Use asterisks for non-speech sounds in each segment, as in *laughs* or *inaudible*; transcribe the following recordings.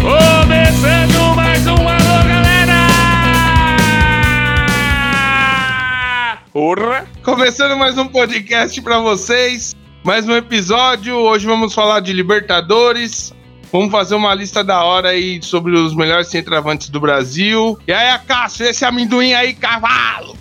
Começando mais um Alô, galera! Porra! Começando mais um podcast pra vocês. Mais um episódio. Hoje vamos falar de Libertadores. Vamos fazer uma lista da hora aí sobre os melhores centroavantes do Brasil. E aí, Cássio, esse amendoim aí, cavalo!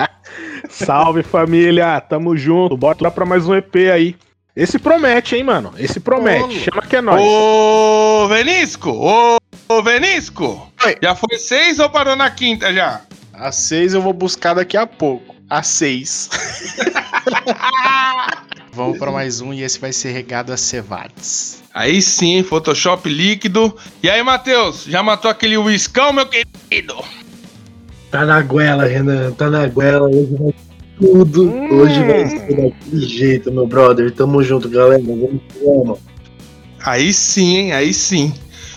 *laughs* Salve família, tamo junto. Bota lá pra mais um EP aí. Esse promete, hein, mano? Esse promete. Ô, Chama que é nóis. Ô, Venisco! Ô, ô Venisco! Oi. Já foi seis ou parou na quinta já? A 6 eu vou buscar daqui a pouco. A 6. *laughs* Vamos para mais um e esse vai ser regado a cevados. Aí sim, Photoshop líquido. E aí, Matheus, já matou aquele uiscão, meu querido? Tá na goela, Renan. Tá na goela. Hoje vai tudo. Hum. Hoje vai ser daquele jeito, meu brother. Tamo junto, galera. Vamos que vamos. Aí sim, hein? Aí sim.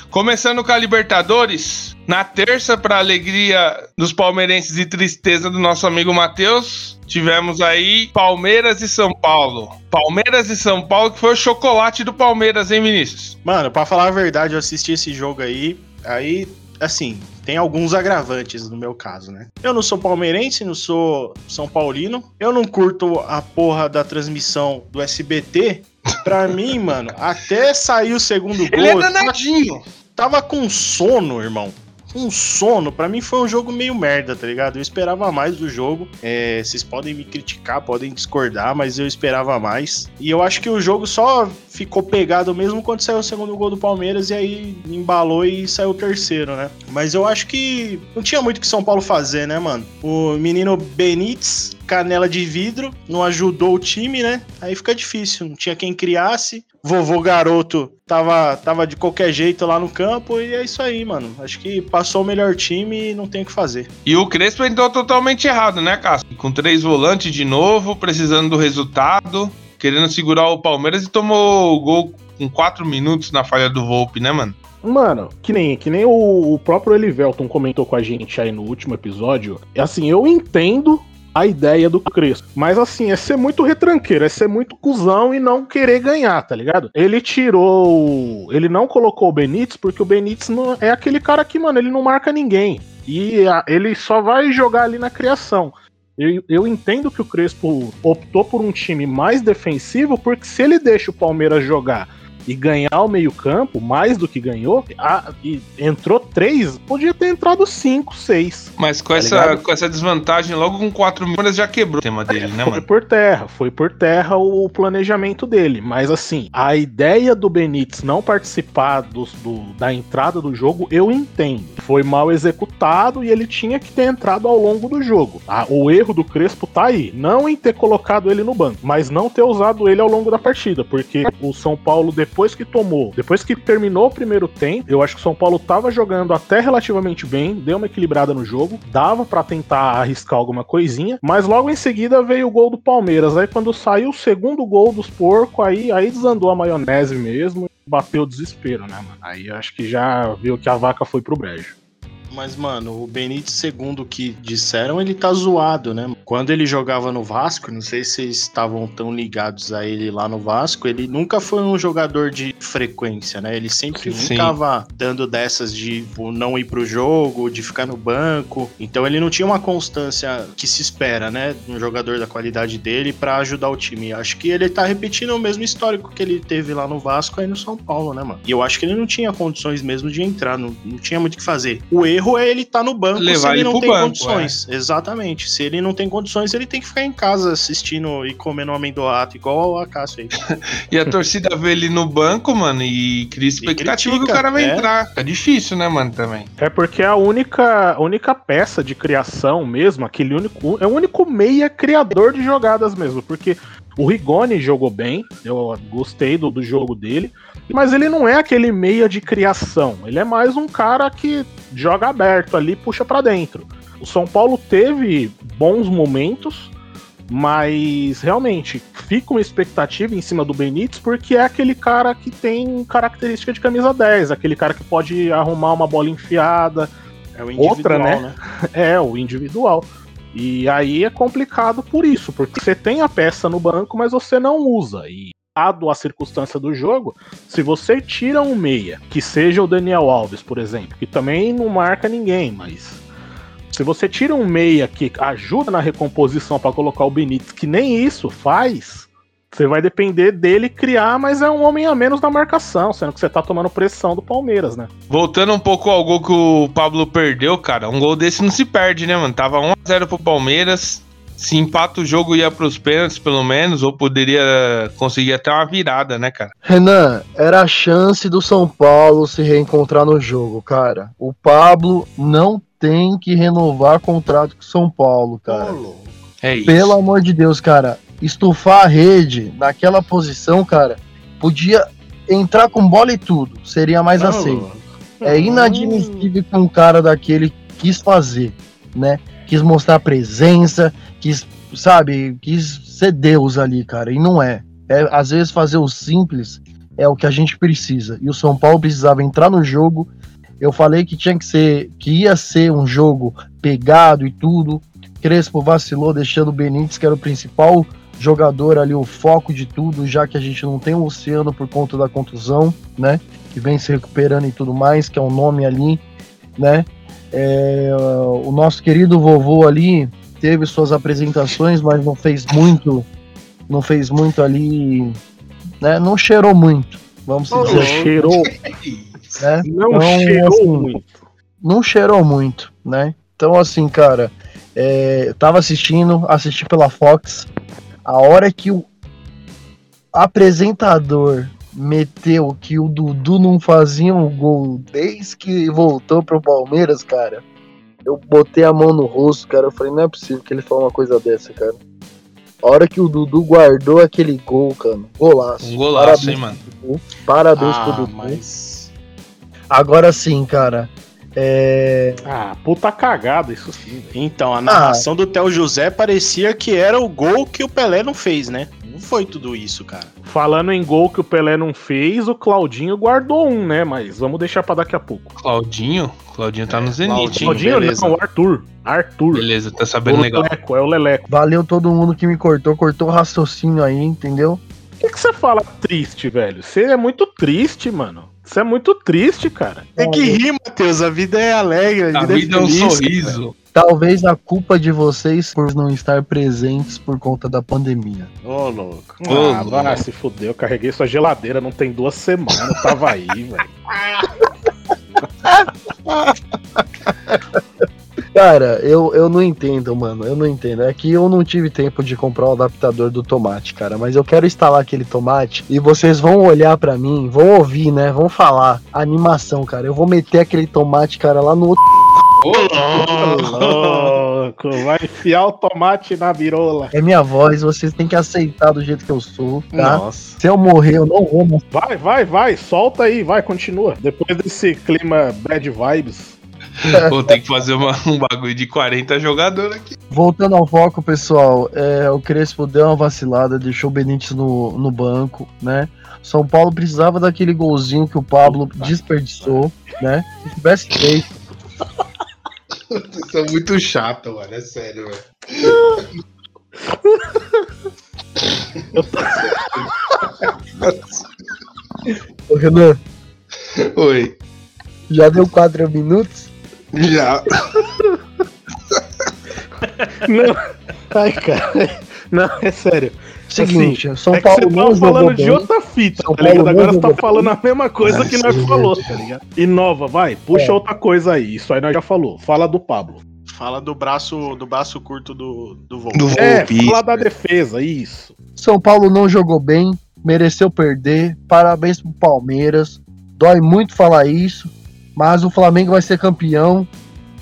Começando com a Libertadores, na terça, para alegria dos palmeirenses e tristeza do nosso amigo Matheus, tivemos aí Palmeiras e São Paulo. Palmeiras e São Paulo, que foi o chocolate do Palmeiras, hein, Vinícius? Mano, pra falar a verdade, eu assisti esse jogo aí. Aí, assim, tem alguns agravantes no meu caso, né? Eu não sou palmeirense, não sou São Paulino. Eu não curto a porra da transmissão do SBT. Pra *laughs* mim, mano, até sair o segundo gol. Ele é eu tava- danadinho. tava com sono, irmão. Com sono. Pra mim foi um jogo meio merda, tá ligado? Eu esperava mais do jogo. É, vocês podem me criticar, podem discordar, mas eu esperava mais. E eu acho que o jogo só ficou pegado mesmo quando saiu o segundo gol do Palmeiras e aí embalou e saiu o terceiro, né? Mas eu acho que não tinha muito que São Paulo fazer, né, mano? O menino Benítez, canela de vidro, não ajudou o time, né? Aí fica difícil. Não tinha quem criasse. Vovô garoto tava, tava de qualquer jeito lá no campo e é isso aí, mano. Acho que passou o melhor time e não tem o que fazer. E o Crespo entrou totalmente errado, né, Cássio? Com três volantes de novo, precisando do resultado, querendo segurar o Palmeiras e tomou o gol com quatro minutos na falha do Volpe, né, mano? Mano, que nem, que nem o, o próprio Elivelton comentou com a gente aí no último episódio. É assim, eu entendo a ideia do Crespo. Mas assim, é ser muito retranqueiro, é ser muito cuzão e não querer ganhar, tá ligado? Ele tirou. Ele não colocou o Benítez porque o Benítez não, é aquele cara que, mano, ele não marca ninguém. E a- ele só vai jogar ali na criação. Eu, eu entendo que o Crespo optou por um time mais defensivo, porque se ele deixa o Palmeiras jogar e ganhar o meio-campo, mais do que ganhou, a- e entrou três, podia ter entrado cinco, seis. Mas com, Tá essa, ligado? com essa desvantagem, logo com quatro minutos já quebrou o tema dele, né, Foi mano? por terra, foi por terra o planejamento dele. Mas assim, a ideia do Benítez não participar dos- do- da entrada do jogo, eu entendo. Foi mal executado e ele tinha que ter entrado ao longo do jogo. Ah, o erro do Crespo tá aí. Não em ter colocado ele no banco, mas não ter usado ele ao longo da partida. Porque o São Paulo, depois que tomou, depois que terminou o primeiro tempo, eu acho que o São Paulo tava jogando até relativamente bem, deu uma equilibrada no jogo, dava pra tentar arriscar alguma coisinha, mas logo em seguida veio o gol do Palmeiras. Aí quando saiu o segundo gol dos porcos, aí, aí desandou a maionese mesmo, bateu o desespero, né, mano? Aí eu acho que já viu que a vaca foi pro brejo. Mas, mano, o Benítez, segundo o que disseram, ele tá zoado, né? Quando ele jogava no Vasco, não sei se vocês estavam tão ligados a ele lá no Vasco, ele nunca foi um jogador de frequência, né? Ele sempre Sim. ficava dando dessas de tipo, não ir pro jogo, de ficar no banco. Então ele não tinha uma constância que se espera, né? Um jogador da qualidade dele pra ajudar o time. Acho que ele tá repetindo o mesmo histórico que ele teve lá no Vasco aí no São Paulo, né, mano? E eu acho que ele não tinha condições mesmo de entrar, não, não tinha muito o que fazer. O erro é ele estar no banco Levar se ele ele não tem banco, condições. Exatamente. Se ele não tem condições, ele tem que ficar em casa assistindo e comendo um amendoato, igual a Cássio aí. *laughs* E a torcida vê ele no banco, mano, e cria expectativa que o critica, cara vai é. entrar. É difícil, né, mano, também. É porque é a única, a única peça de criação mesmo, aquele único. É o único meia criador de jogadas mesmo. Porque o Rigoni jogou bem, eu gostei do, do jogo dele. Mas ele não é aquele meia de criação. Ele é mais um cara que joga aberto ali, puxa pra dentro. O São Paulo teve bons momentos, mas realmente fica uma expectativa em cima do Benítez porque é aquele cara que tem característica de camisa 10, aquele cara que pode arrumar uma bola enfiada, É o individual, Outra, né? né? *laughs* é o individual. E aí é complicado por isso, porque você tem a peça no banco, mas você não usa. E dado a circunstância do jogo, se você tira um meia, que seja o Daniel Alves, por exemplo, que também não marca ninguém, mas se você tira um meia que ajuda na recomposição para colocar o Benítez, que nem isso faz, você vai depender dele criar, mas é um homem a menos na marcação, sendo que você tá tomando pressão do Palmeiras, né? Voltando um pouco ao gol que o Pablo perdeu, cara, um gol desse não se perde, né, mano? Tava 1x0 pro Palmeiras. Se empata o jogo ia pros pênaltis, pelo menos, ou poderia conseguir até uma virada, né, cara? Renan, era a chance do São Paulo se reencontrar no jogo, cara. O Pablo não tem que renovar contrato com o São Paulo, cara. É isso. Pelo amor de Deus, cara. Estufar a rede naquela posição, cara, podia entrar com bola e tudo. Seria mais aceito. É inadmissível que um cara daquele quis fazer, né? Quis mostrar presença, quis, sabe, quis ser Deus ali, cara. E não é. é. Às vezes fazer o simples é o que a gente precisa. E o São Paulo precisava entrar no jogo. Eu falei que tinha que ser, que ia ser um jogo pegado e tudo. Crespo vacilou, deixando o Benítez, que era o principal jogador ali, o foco de tudo, já que a gente não tem o Luciano por conta da contusão, né? Que vem se recuperando e tudo mais, que é um nome ali, né? É, o nosso querido vovô ali teve suas apresentações, mas não fez muito, não fez muito ali, né? Não cheirou muito, vamos Não dizer, cheirou, né? *laughs* não Então, cheirou assim, muito. não cheirou muito, né? Então, assim, cara, é, eu tava assistindo, assisti pela Fox. A hora que o apresentador meteu que o Dudu não fazia um gol desde que voltou pro Palmeiras, cara, eu botei a mão no rosto, cara. Eu falei, não é possível que ele fale uma coisa dessa, cara. A hora que o Dudu guardou aquele gol, cara, golaço. Um golaço, Parabéns, hein, mano? Dudu. Parabéns pro Ah, Dudu. mas. Agora sim, cara. É. Ah, puta cagada, isso sim. velho. Então, a narração do Theo José parecia que era o gol que o Pelé não fez, né? Não foi tudo isso, cara. Falando em gol que o Pelé não fez, o Claudinho guardou um, né? Mas vamos deixar pra daqui a pouco. Claudinho? Claudinho tá no Zenit, Claudinho. Claudinho não, o Arthur. Arthur. Beleza, tá O sabendo legal. Leleco, é o Leleco. Valeu todo mundo que me cortou, cortou o raciocínio aí, entendeu? Por que, que você fala triste, velho? Você é muito triste, mano. Você é muito triste, cara. É que ri, Matheus. A vida é alegre. A vida é um feliz, sorriso. Talvez a culpa de vocês por não estar presentes por conta da pandemia. cara. Ô, louco. Ô, ah, louco. vai se fuder. Eu carreguei sua geladeira, não tem duas semanas. Eu tava aí, velho. *laughs* Cara, eu, eu não entendo, mano. Eu não entendo. É que eu não tive tempo de comprar o adaptador do tomate, cara. Mas eu quero instalar aquele tomate e vocês vão olhar pra mim, vão ouvir, né? Vão falar. A animação, cara. Eu vou meter aquele tomate, cara, lá no outro. Louco, *laughs* vai enfiar o tomate na birola. É minha voz, vocês têm que aceitar do jeito que eu sou, tá? Nossa. Se eu morrer, eu não vou. Vai, vai, vai, solta aí, vai, continua. Depois desse clima bad vibes. *laughs* Vou ter que fazer uma- um bagulho de 40 jogadores aqui. Voltando ao foco, pessoal, é, o Crespo deu uma vacilada, deixou o Benítez no, no banco, né? São Paulo precisava daquele golzinho que o Pablo desperdiçou, né? Se tivesse feito, Vocês são muito chato, mano. É sério, velho. Ô, Renan, Oi. já deu quatro minutos? Já. Não, ai, cara. Não, é sério. Seguinte, São é que Paulo você não tava falando de bem. outra fita, São tá ligado? Paulo Agora você tá falando a mesma coisa que nós sim, falou, tá ligado? Inova, vai, puxa É. outra coisa aí. Isso aí nós já falou. Fala do Pablo. Fala do braço, do braço curto do, do voo. Do É, Volpe. fala da defesa, isso. São Paulo não jogou bem, mereceu perder. Parabéns pro Palmeiras. Dói muito falar isso, mas o Flamengo vai ser campeão,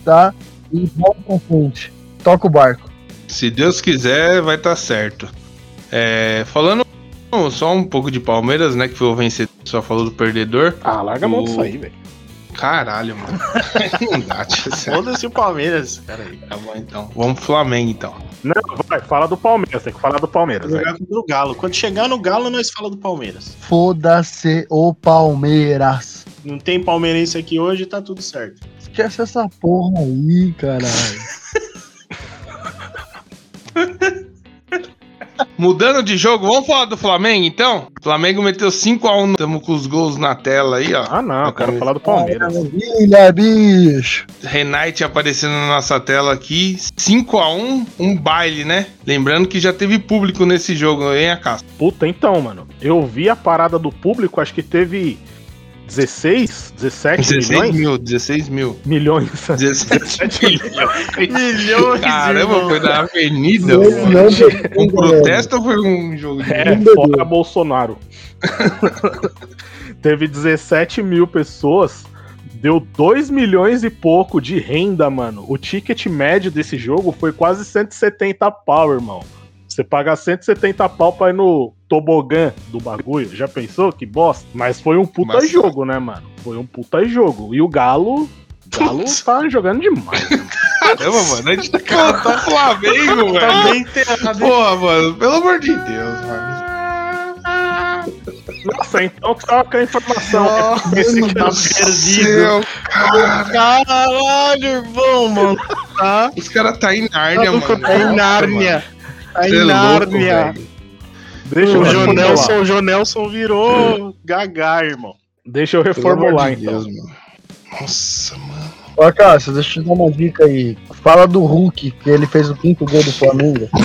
tá? E vamos pra frente. Toca o barco. Se Deus quiser, vai estar certo. É, falando só um pouco de Palmeiras, né? Que foi o vencedor, só falou do perdedor. Ah, larga a mão O- disso aí, velho. Caralho, mano. *laughs* Não dá. Foda-se o Palmeiras. Pera aí. Tá bom, então. Vamos pro Flamengo, então. Não, vai, fala do Palmeiras, tem que falar do Palmeiras. Jogar contra o Galo. Quando chegar no Galo, nós fala do Palmeiras. Foda-se o Palmeiras. Não tem palmeirense aqui hoje, tá tudo certo. Esquece essa porra aí, caralho. *laughs* Mudando de jogo, vamos falar do Flamengo então? O Flamengo meteu 5x1. Estamos com os gols na tela aí, ó. Ah, não, eu quero falar do Palmeiras. Maravilha, bicho. Renate aparecendo na nossa tela aqui. 5x1, um baile, né? Lembrando que já teve público nesse jogo, hein, Acácio? Puta, então, mano. Eu vi a parada do público, acho que teve 16, 17 16 milhões. mil, 16 mil. Milhões. *laughs* 17 milhões. Milhões, Caramba, irmão. foi na avenida. Não, mano. não, Um protesto ou foi um jogo de. É, fora. Bolsonaro. *laughs* Teve 17 mil pessoas, deu 2 milhões e pouco de renda, mano. O ticket médio desse jogo foi quase 170 pau, irmão. Você paga 170 pau pra ir no tobogã do bagulho. Já pensou? Que bosta. Mas foi um puta Massa. jogo, né, mano? Foi um puta jogo. E o Galo. O Galo tá jogando demais. mano. *laughs* Caramba, mano. A gente tá falando do Flamengo, Tá velho. bem enterrado. Porra, mano. Pelo amor de Deus, mano. Nossa, então troca a informação. Esse Mano tá do perdido. Céu, cara. Caralho, irmão, mano. Tá? Os caras tá em Nárnia, mano. Tá em Nárnia. Tá em é louco, Nárnia. Deixa eu O reformular. Jonelson, o Jonelson virou gagá, irmão. Deixa eu reformular, de então. Deus, mano. Nossa, mano. Ó, Cássio, deixa eu te dar uma dica aí. Fala do Hulk, que ele fez o quinto gol do Flamengo. *laughs*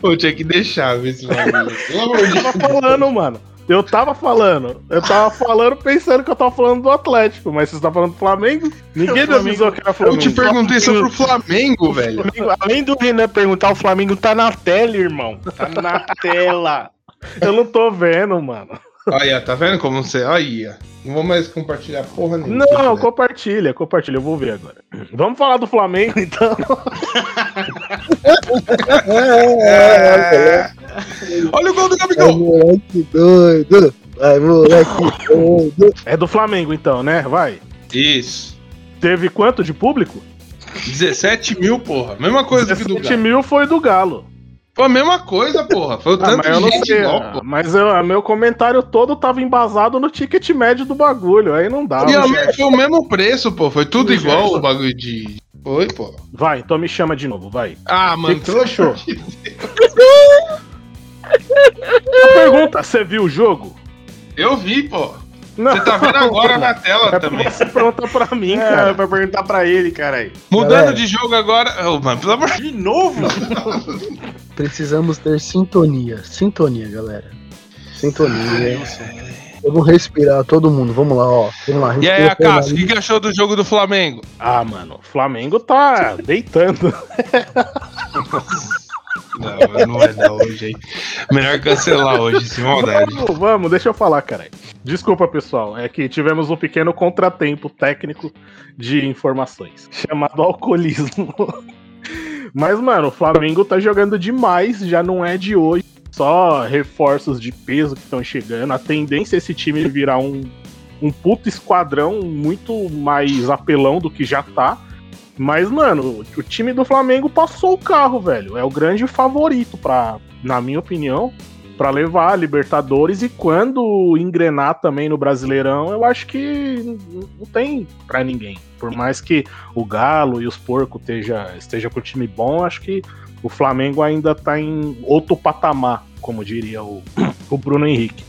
Pô, tinha que deixar ver esse bagulho. Pelo amor de Eu tava falando, mano. Eu tava falando. Eu tava falando pensando que eu tava falando do Atlético, mas você tá falando do Flamengo? Ninguém me avisou que era Eu Flamengo. te perguntei sobre o Flamengo, velho. Flamengo, além do Renan perguntar, o Flamengo tá na tela, irmão. Tá na tela. Eu não tô vendo, mano. Aí, ó, tá vendo como você. Aí, ó. Não vou mais compartilhar porra nenhuma. Não, compartilha, compartilha, eu vou ver agora. Vamos falar do Flamengo, então. *laughs* *laughs* É. *laughs* Olha o gol do Vai, Gabigol. moleque doido. Vai, moleque doido. É do Flamengo, então, né? Vai. Isso. Teve quanto de público? 17 mil, porra. Mesma coisa que do 17 Galo. mil foi do Galo. Pô, a mesma coisa, porra. Foi o Ah, tanto mas eu de não gente sei. igual, ah. Mas eu, meu comentário todo tava embasado no ticket médio do bagulho. Aí não dá. E mano. a- foi o mesmo preço, pô. Foi tudo igual certo. o bagulho de. Foi, pô. Vai, então me chama de novo, vai. Ah, mano, que que você achou? Pergunta, você viu o jogo? Eu vi, pô. Não. Você tá vendo agora na *laughs* tela É também. você perguntar pra mim, É, cara. pra perguntar pra ele, caralho. Mudando Galera. de jogo agora. Ô, mano, pelo amor de De novo? *laughs* Precisamos ter sintonia. Sintonia, galera. Sintonia. Vamos respirar, todo mundo. Vamos lá, ó. Vamos lá. E aí, Acácio, o que, que achou do jogo do Flamengo? Ah, mano, o Flamengo tá deitando. *laughs* Não, não vai dar hoje, hein? Melhor cancelar hoje, sem maldade. Vamos, vamos, deixa eu falar, cara. Desculpa, pessoal. É que tivemos um pequeno contratempo técnico de informações, chamado alcoolismo. *laughs* Mas, mano, o Flamengo tá jogando demais, já não é de hoje. Só reforços de peso que estão chegando. A tendência é esse time virar um, um puto esquadrão muito mais apelão do que já tá. Mas, mano, o time do Flamengo passou o carro, velho. É o grande favorito, pra, na minha opinião, pra levar a Libertadores. E quando engrenar também no Brasileirão, eu acho que não tem pra ninguém. Por mais que o Galo e os Porcos esteja, esteja com time bom, acho que o Flamengo ainda tá em outro patamar, como diria o, *coughs* o Bruno Henrique.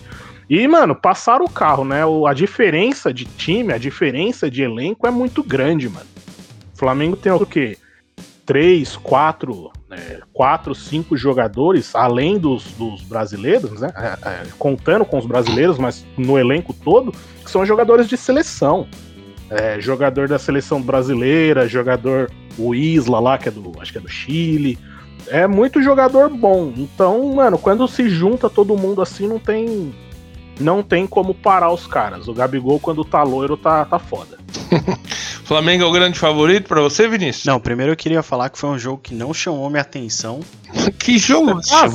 E, mano, passaram o carro, né? O- a diferença de time, a diferença de elenco é muito grande, mano. O Flamengo tem o quê? Três, quatro, né, quatro, cinco jogadores, além dos, dos brasileiros, né? É, é, contando com os brasileiros, mas no elenco todo, que são jogadores de seleção. É, jogador da seleção brasileira, jogador o Isla lá, que é do. Acho que é do Chile. É muito jogador bom. Então, mano, quando se junta todo mundo assim, não tem. Não tem como parar os caras. O Gabigol, quando tá loiro, tá, tá foda. *laughs* Flamengo é o grande favorito pra você, Vinícius? Não, primeiro eu queria falar que foi um jogo que não chamou minha atenção. *laughs* Que jogo Ah,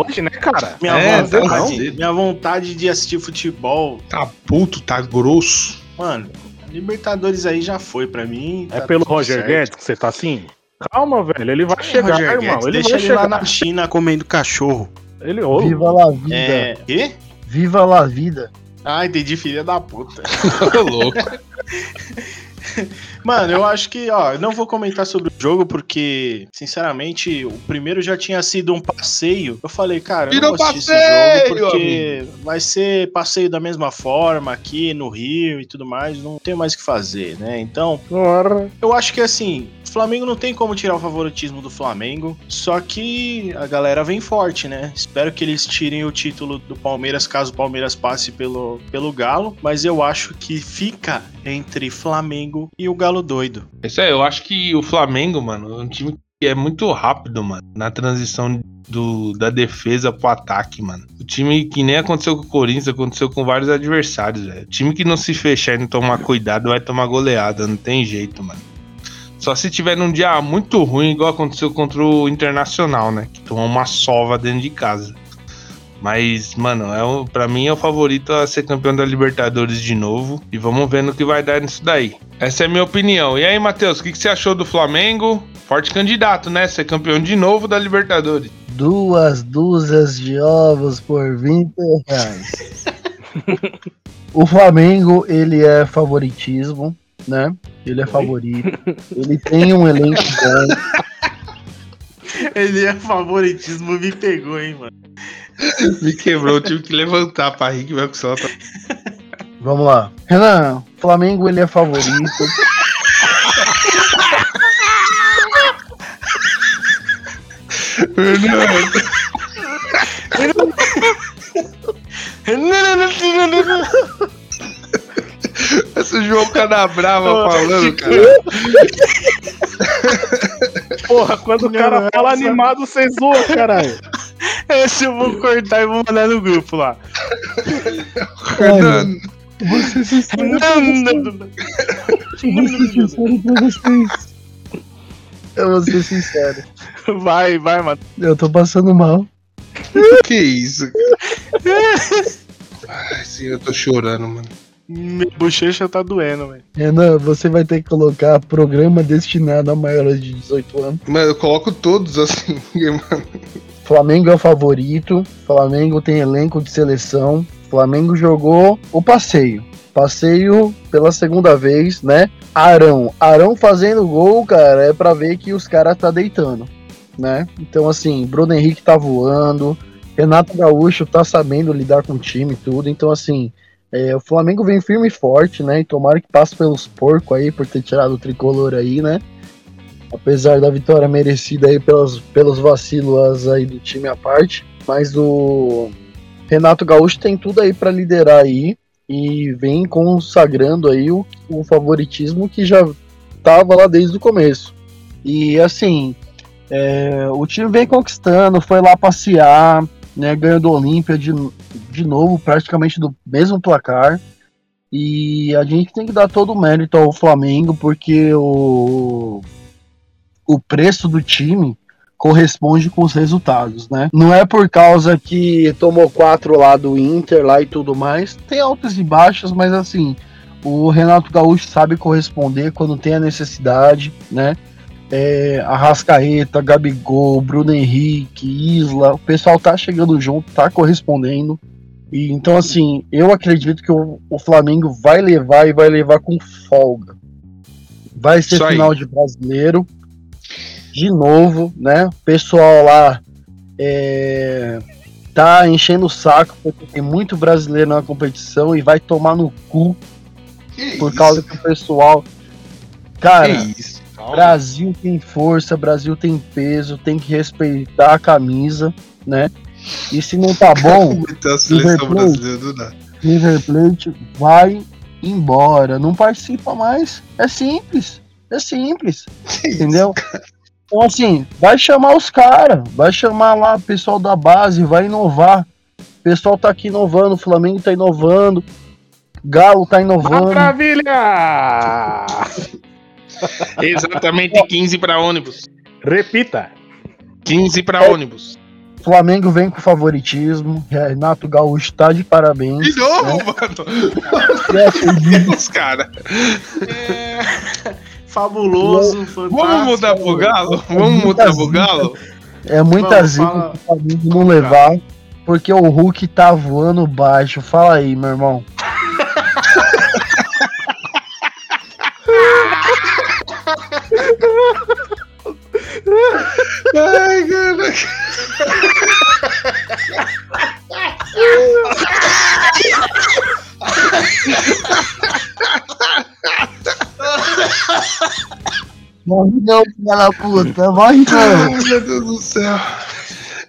hoje, né, cara? Minha, É, tá vontade, minha vontade de assistir futebol. Tá puto, tá grosso. Mano, Libertadores aí já foi pra mim. É tá pelo Roger certo. Guedes que você tá assim? Calma, velho. Ele vai É, chegar, Roger irmão. Guedes, ele deixa vai ele chegar. lá na China comendo cachorro. Ele, ô, Viva la vida. É. Quê? Viva la vida. Ah, entendi, filha da puta. Tô *laughs* louco. Mano, eu acho que, ó, eu não vou comentar sobre o jogo porque, sinceramente, o primeiro já tinha sido um passeio. Eu falei, cara, eu não vou passeio, esse jogo porque vai ser passeio da mesma forma aqui no Rio e tudo mais, não tem mais o que fazer, né? Então, Ora. eu acho que assim, Flamengo não tem como tirar o favoritismo do Flamengo, só que a galera vem forte, né? Espero que eles tirem o título do Palmeiras caso o Palmeiras passe pelo, pelo Galo, mas eu acho que fica entre Flamengo e o Galo doido. Isso aí, eu acho que o Flamengo, mano, é um time que é muito rápido, mano, na transição do, da defesa pro ataque, mano. O time que nem aconteceu com o Corinthians, aconteceu com vários adversários, velho. O time que não se fechar e não tomar cuidado vai tomar goleada, não tem jeito, mano. Só se tiver num dia muito ruim, igual aconteceu contra o Internacional, né? Que tomou uma sova dentro de casa. Mas, mano, é o, pra mim é o favorito a ser campeão da Libertadores de novo. E vamos ver no que vai dar nisso daí. Essa é a minha opinião. E aí, Matheus, o que, que você achou do Flamengo? Forte candidato, né? Ser campeão de novo da Libertadores. Duas dúzias de ovos por 20 reais. *laughs* o Flamengo, ele é favoritismo, né? Ele é favorito. Ele tem um elenco bom. *laughs* Ele é favoritismo, me pegou, hein, mano. Me quebrou, eu tive que levantar pra rir que vai que solta. Vamos lá. Renan, Flamengo, ele é favorito. Esse João Canabrava falando, cara. *laughs* Porra, quando o cara fala animado, você zoa, caralho. Esse eu vou cortar e vou mandar no grupo lá. Ser sincero pra vocês. Eu vou ser sincero. Vai, vai, mano. Eu tô passando mal. que isso? Ai, sim, eu tô chorando, mano. Minha bochecha tá doendo, velho. Renan, você vai ter que colocar programa destinado a maiores de 18 anos. Mas eu coloco todos assim, *laughs* mano. Flamengo é o favorito. Flamengo tem elenco de seleção. Flamengo jogou o passeio. Passeio pela segunda vez, né? Arão. Arão fazendo gol, cara, é pra ver que os caras tá deitando, né? Então, assim, Bruno Henrique tá voando. Renato Gaúcho tá sabendo lidar com o time e tudo. Então, assim, é, o Flamengo vem firme e forte, né? E tomara que passe pelos porcos aí por ter tirado o tricolor aí, né? Apesar da vitória merecida aí pelos, pelos vacilos aí do time à parte. Mas o Renato Gaúcho tem tudo aí para liderar aí. E vem consagrando aí o, o favoritismo que já tava lá desde o começo. E assim, é, o time vem conquistando, foi lá passear, né, ganhou do Olímpia de, de novo, praticamente do mesmo placar. E a gente tem que dar todo o mérito ao Flamengo, porque o, o preço do time corresponde com os resultados, né? Não é por causa que tomou quatro lá do Inter lá e tudo mais. Tem altas e baixas, mas assim, o Renato Gaúcho sabe corresponder quando tem a necessidade, né? É, Arrascaeta, Gabigol, Bruno Henrique, Isla, o pessoal tá chegando junto, tá correspondendo. E, então, assim, eu acredito que o, o Flamengo vai levar e vai levar com folga. Vai ser Isso aí. final de brasileiro. De novo, né? O pessoal lá é, tá enchendo o saco porque tem muito brasileiro na competição e vai tomar no cu Que por isso? causa que o pessoal. Cara, isso? Calma. Brasil tem força, Brasil tem peso, tem que respeitar a camisa, né? E se não tá *laughs* bom, do nada. River Plate vai embora, não participa mais. É simples, é simples, *laughs* Que isso? entendeu? Então assim, vai chamar os caras, vai chamar lá o pessoal da base, vai inovar. O pessoal tá aqui inovando, o Flamengo tá inovando, Galo tá inovando. Maravilha! *laughs* *laughs* Exatamente 15 pra ônibus. Repita. 15 pra ônibus. Flamengo vem com favoritismo, Renato Gaúcho tá de parabéns. De novo, mano. E acredito Os caras. Fabuloso, fantástico. Vamos mudar pro Galo? Vamos mudar pro Galo? É muita Vamos, zica fala. pro Flamengo não levar, porque o Hulk tá voando baixo. Fala aí, meu irmão. Ai, Morre não, filha da puta. Morre não. Meu Deus do céu.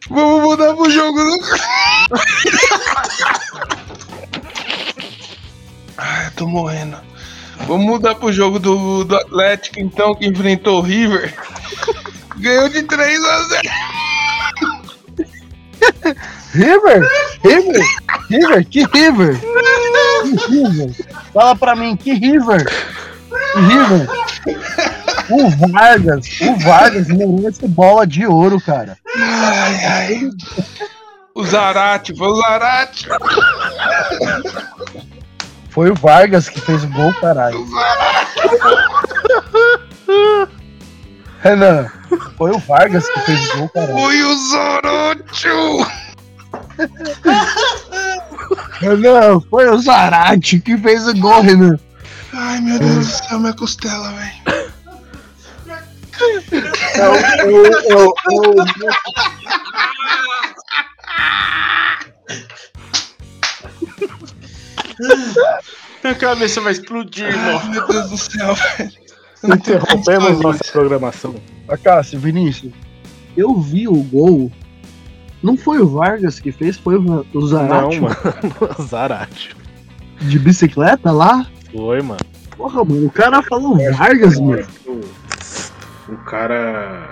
Vamos mudar pro jogo do. Ai, tô morrendo. Vamos mudar pro jogo do, do Atlético, então, que enfrentou o River. Ganhou de 3 a 0. River? River? River? Que River? Que River? Fala pra mim, que River? Que River? O Vargas, o Vargas merece bola de ouro, cara. Ai, ai. O Zarate, foi o Zarate. Foi o Vargas que fez o gol, caralho. Renan, foi o Vargas que fez o gol, caralho. Foi o Zorocho. Renan, foi o Zarate que fez o gol, Renan. Ai, meu Deus do céu, minha costela, velho. Eu, eu, eu, eu, Minha cabeça vai explodir, irmão. Ai, meu Deus do céu, velho. Interrompemos nossa programação. Cássio, Vinícius, eu vi o gol. Não foi o Vargas que fez, foi o, o Não, Zarate mano. *laughs* Zarate. de bicicleta lá. Foi, mano. Porra, mano, o cara falou Vargas, mano. O cara.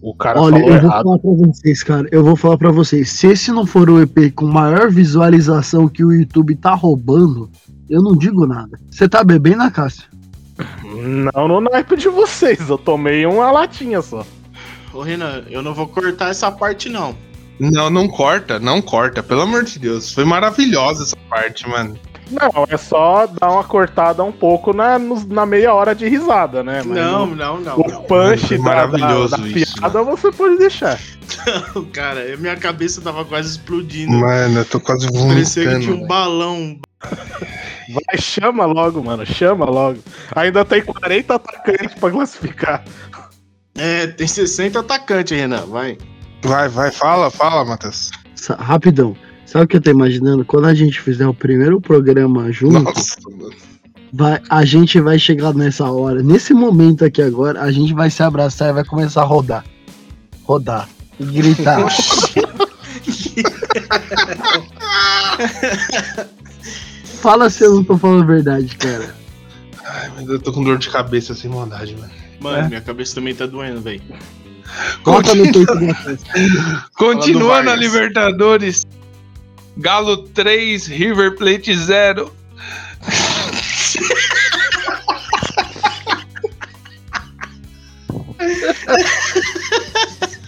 O cara Olha, falou eu vou errado. falar pra vocês, cara. Eu vou falar pra vocês. Se esse não for o EP com maior visualização que o YouTube tá roubando, eu não digo nada. Você tá bebendo, Cássio? Não no naipe de vocês. Eu tomei uma latinha só. Ô, Renan, eu não vou cortar essa parte, não. Não, não corta, não corta, pelo amor de Deus. Foi maravilhosa essa parte, mano. Não, é só dar uma cortada um pouco na, na meia hora de risada, né? Mas Não, não, não. O punch Foi da, maravilhoso da, da isso, piada você pode deixar. não. *laughs* Cara, minha cabeça tava quase explodindo. Mano, eu tô quase Parecia que tinha vomitando. um balão. Vai, chama logo, mano. Chama logo. Ainda tem 40 atacantes pra classificar. É, tem 60 atacantes, Renan, vai. Vai, vai, fala, fala, Matheus. Sa- Rapidão. Sabe o que eu tô imaginando? Quando a gente fizer o primeiro programa junto, Nossa, vai, a gente vai chegar nessa hora. Nesse momento aqui agora, a gente vai se abraçar e vai começar a rodar. Rodar. E gritar. *laughs* *laughs* *laughs* Fala se eu não tô falando a verdade, cara. Ai, meu Deus, eu tô com dor de cabeça sem maldade, mano. Mano, É. minha cabeça também tá doendo, velho. Coloca no. Continua Fala do na. Libertadores. Galo 3, River Plate 0.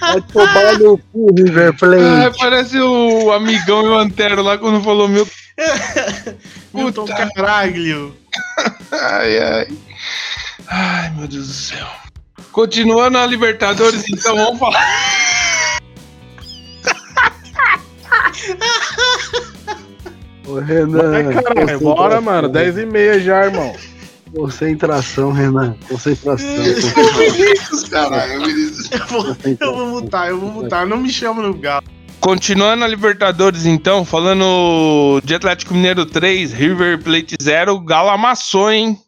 Vai tomar no cu, River Plate. parece o amigão e o Antero lá quando falou meu. *laughs* Milton Puta. Caraglio. Ai, ai. Ai, meu Deus do céu. Continuando na Libertadores, então vamos falar. *laughs* Ô, Renan. Vai, caralho. concentração. Bora, mano. 10 e meia já, irmão. Concentração, Renan. Concentração. Caralho, Vinícius. Eu vou, eu vou mutar, eu vou mutar. Não me chama no galo. Continuando na Libertadores, então, falando de Atlético Mineiro 3, River Plate 0, Galo amassou, hein?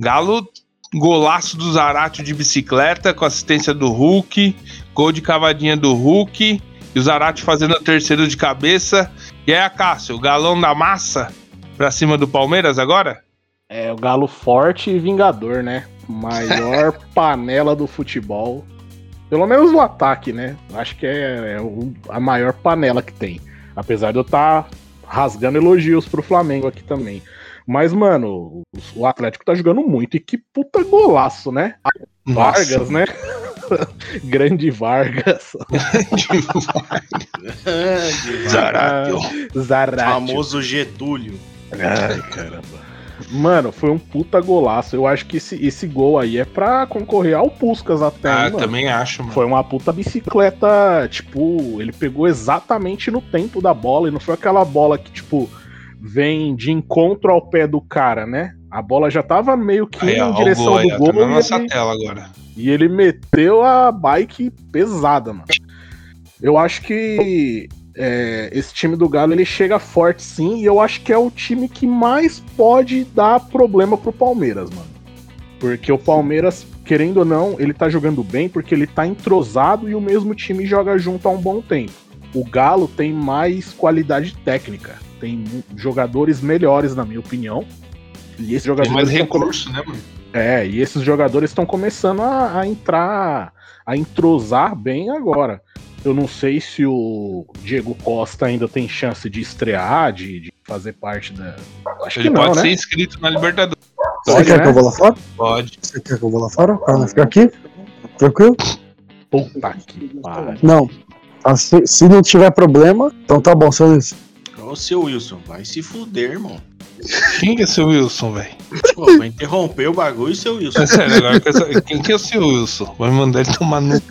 Galo, golaço do Zarate de bicicleta, com assistência do Hulk, gol de cavadinha do Hulk, e o Zarate fazendo o terceiro de cabeça. E aí, Cássio, o galão da massa pra cima do Palmeiras agora? É o Galo forte e vingador, né? Maior *laughs* panela do futebol. Pelo menos no ataque, né? Acho que é, é o- a maior panela que tem. Apesar de eu estar rasgando elogios pro Flamengo aqui também. Mas, mano, o, o Atlético tá jogando muito. E que puta golaço, né? Vargas, né? *laughs* Grande Vargas. Zarate. Zarate. Famoso Getúlio. Ai, caramba. Mano, foi um puta golaço. Eu acho que esse, esse gol aí é pra concorrer ao Puskas até. Ah, mano? também acho, mano. Foi uma puta bicicleta, tipo, ele pegou exatamente no tempo da bola e não foi aquela bola que, tipo, vem de encontro ao pé do cara, né? A bola já tava meio que Aí, em ó, direção gol aí, do ó, gol tá na nossa ele, tela agora. e ele meteu a bike pesada, mano. Eu acho que é, esse time do Galo ele chega forte sim, e eu acho que é o time que mais pode dar problema pro Palmeiras, mano. Porque o Palmeiras, querendo ou não, ele tá jogando bem porque ele tá entrosado e o mesmo time joga junto há um bom tempo. O Galo tem mais qualidade técnica, tem jogadores melhores, na minha opinião. E esses Tem jogadores mais tão recurso, né, mano? é, e esses jogadores estão começando a, a entrar, a entrosar bem agora. Eu não sei se o Diego Costa ainda tem chance de estrear, de, de fazer parte da. Acho Ele que não, pode né? ser inscrito na Libertadores. Você Pode, quer né? que eu vou lá fora? Pode. Você quer que eu vou lá fora? Pra não ficar aqui? Tranquilo? Puta que pariu. Não. Ah, Se, não tiver problema, então tá bom, seu Luiz. Ô, seu Wilson, vai se fuder, irmão. Quem que é seu Wilson, velho? Pô, vai interromper o bagulho, seu Wilson. É sério, agora quem que é o seu Wilson? Vai mandar ele tomar no cu.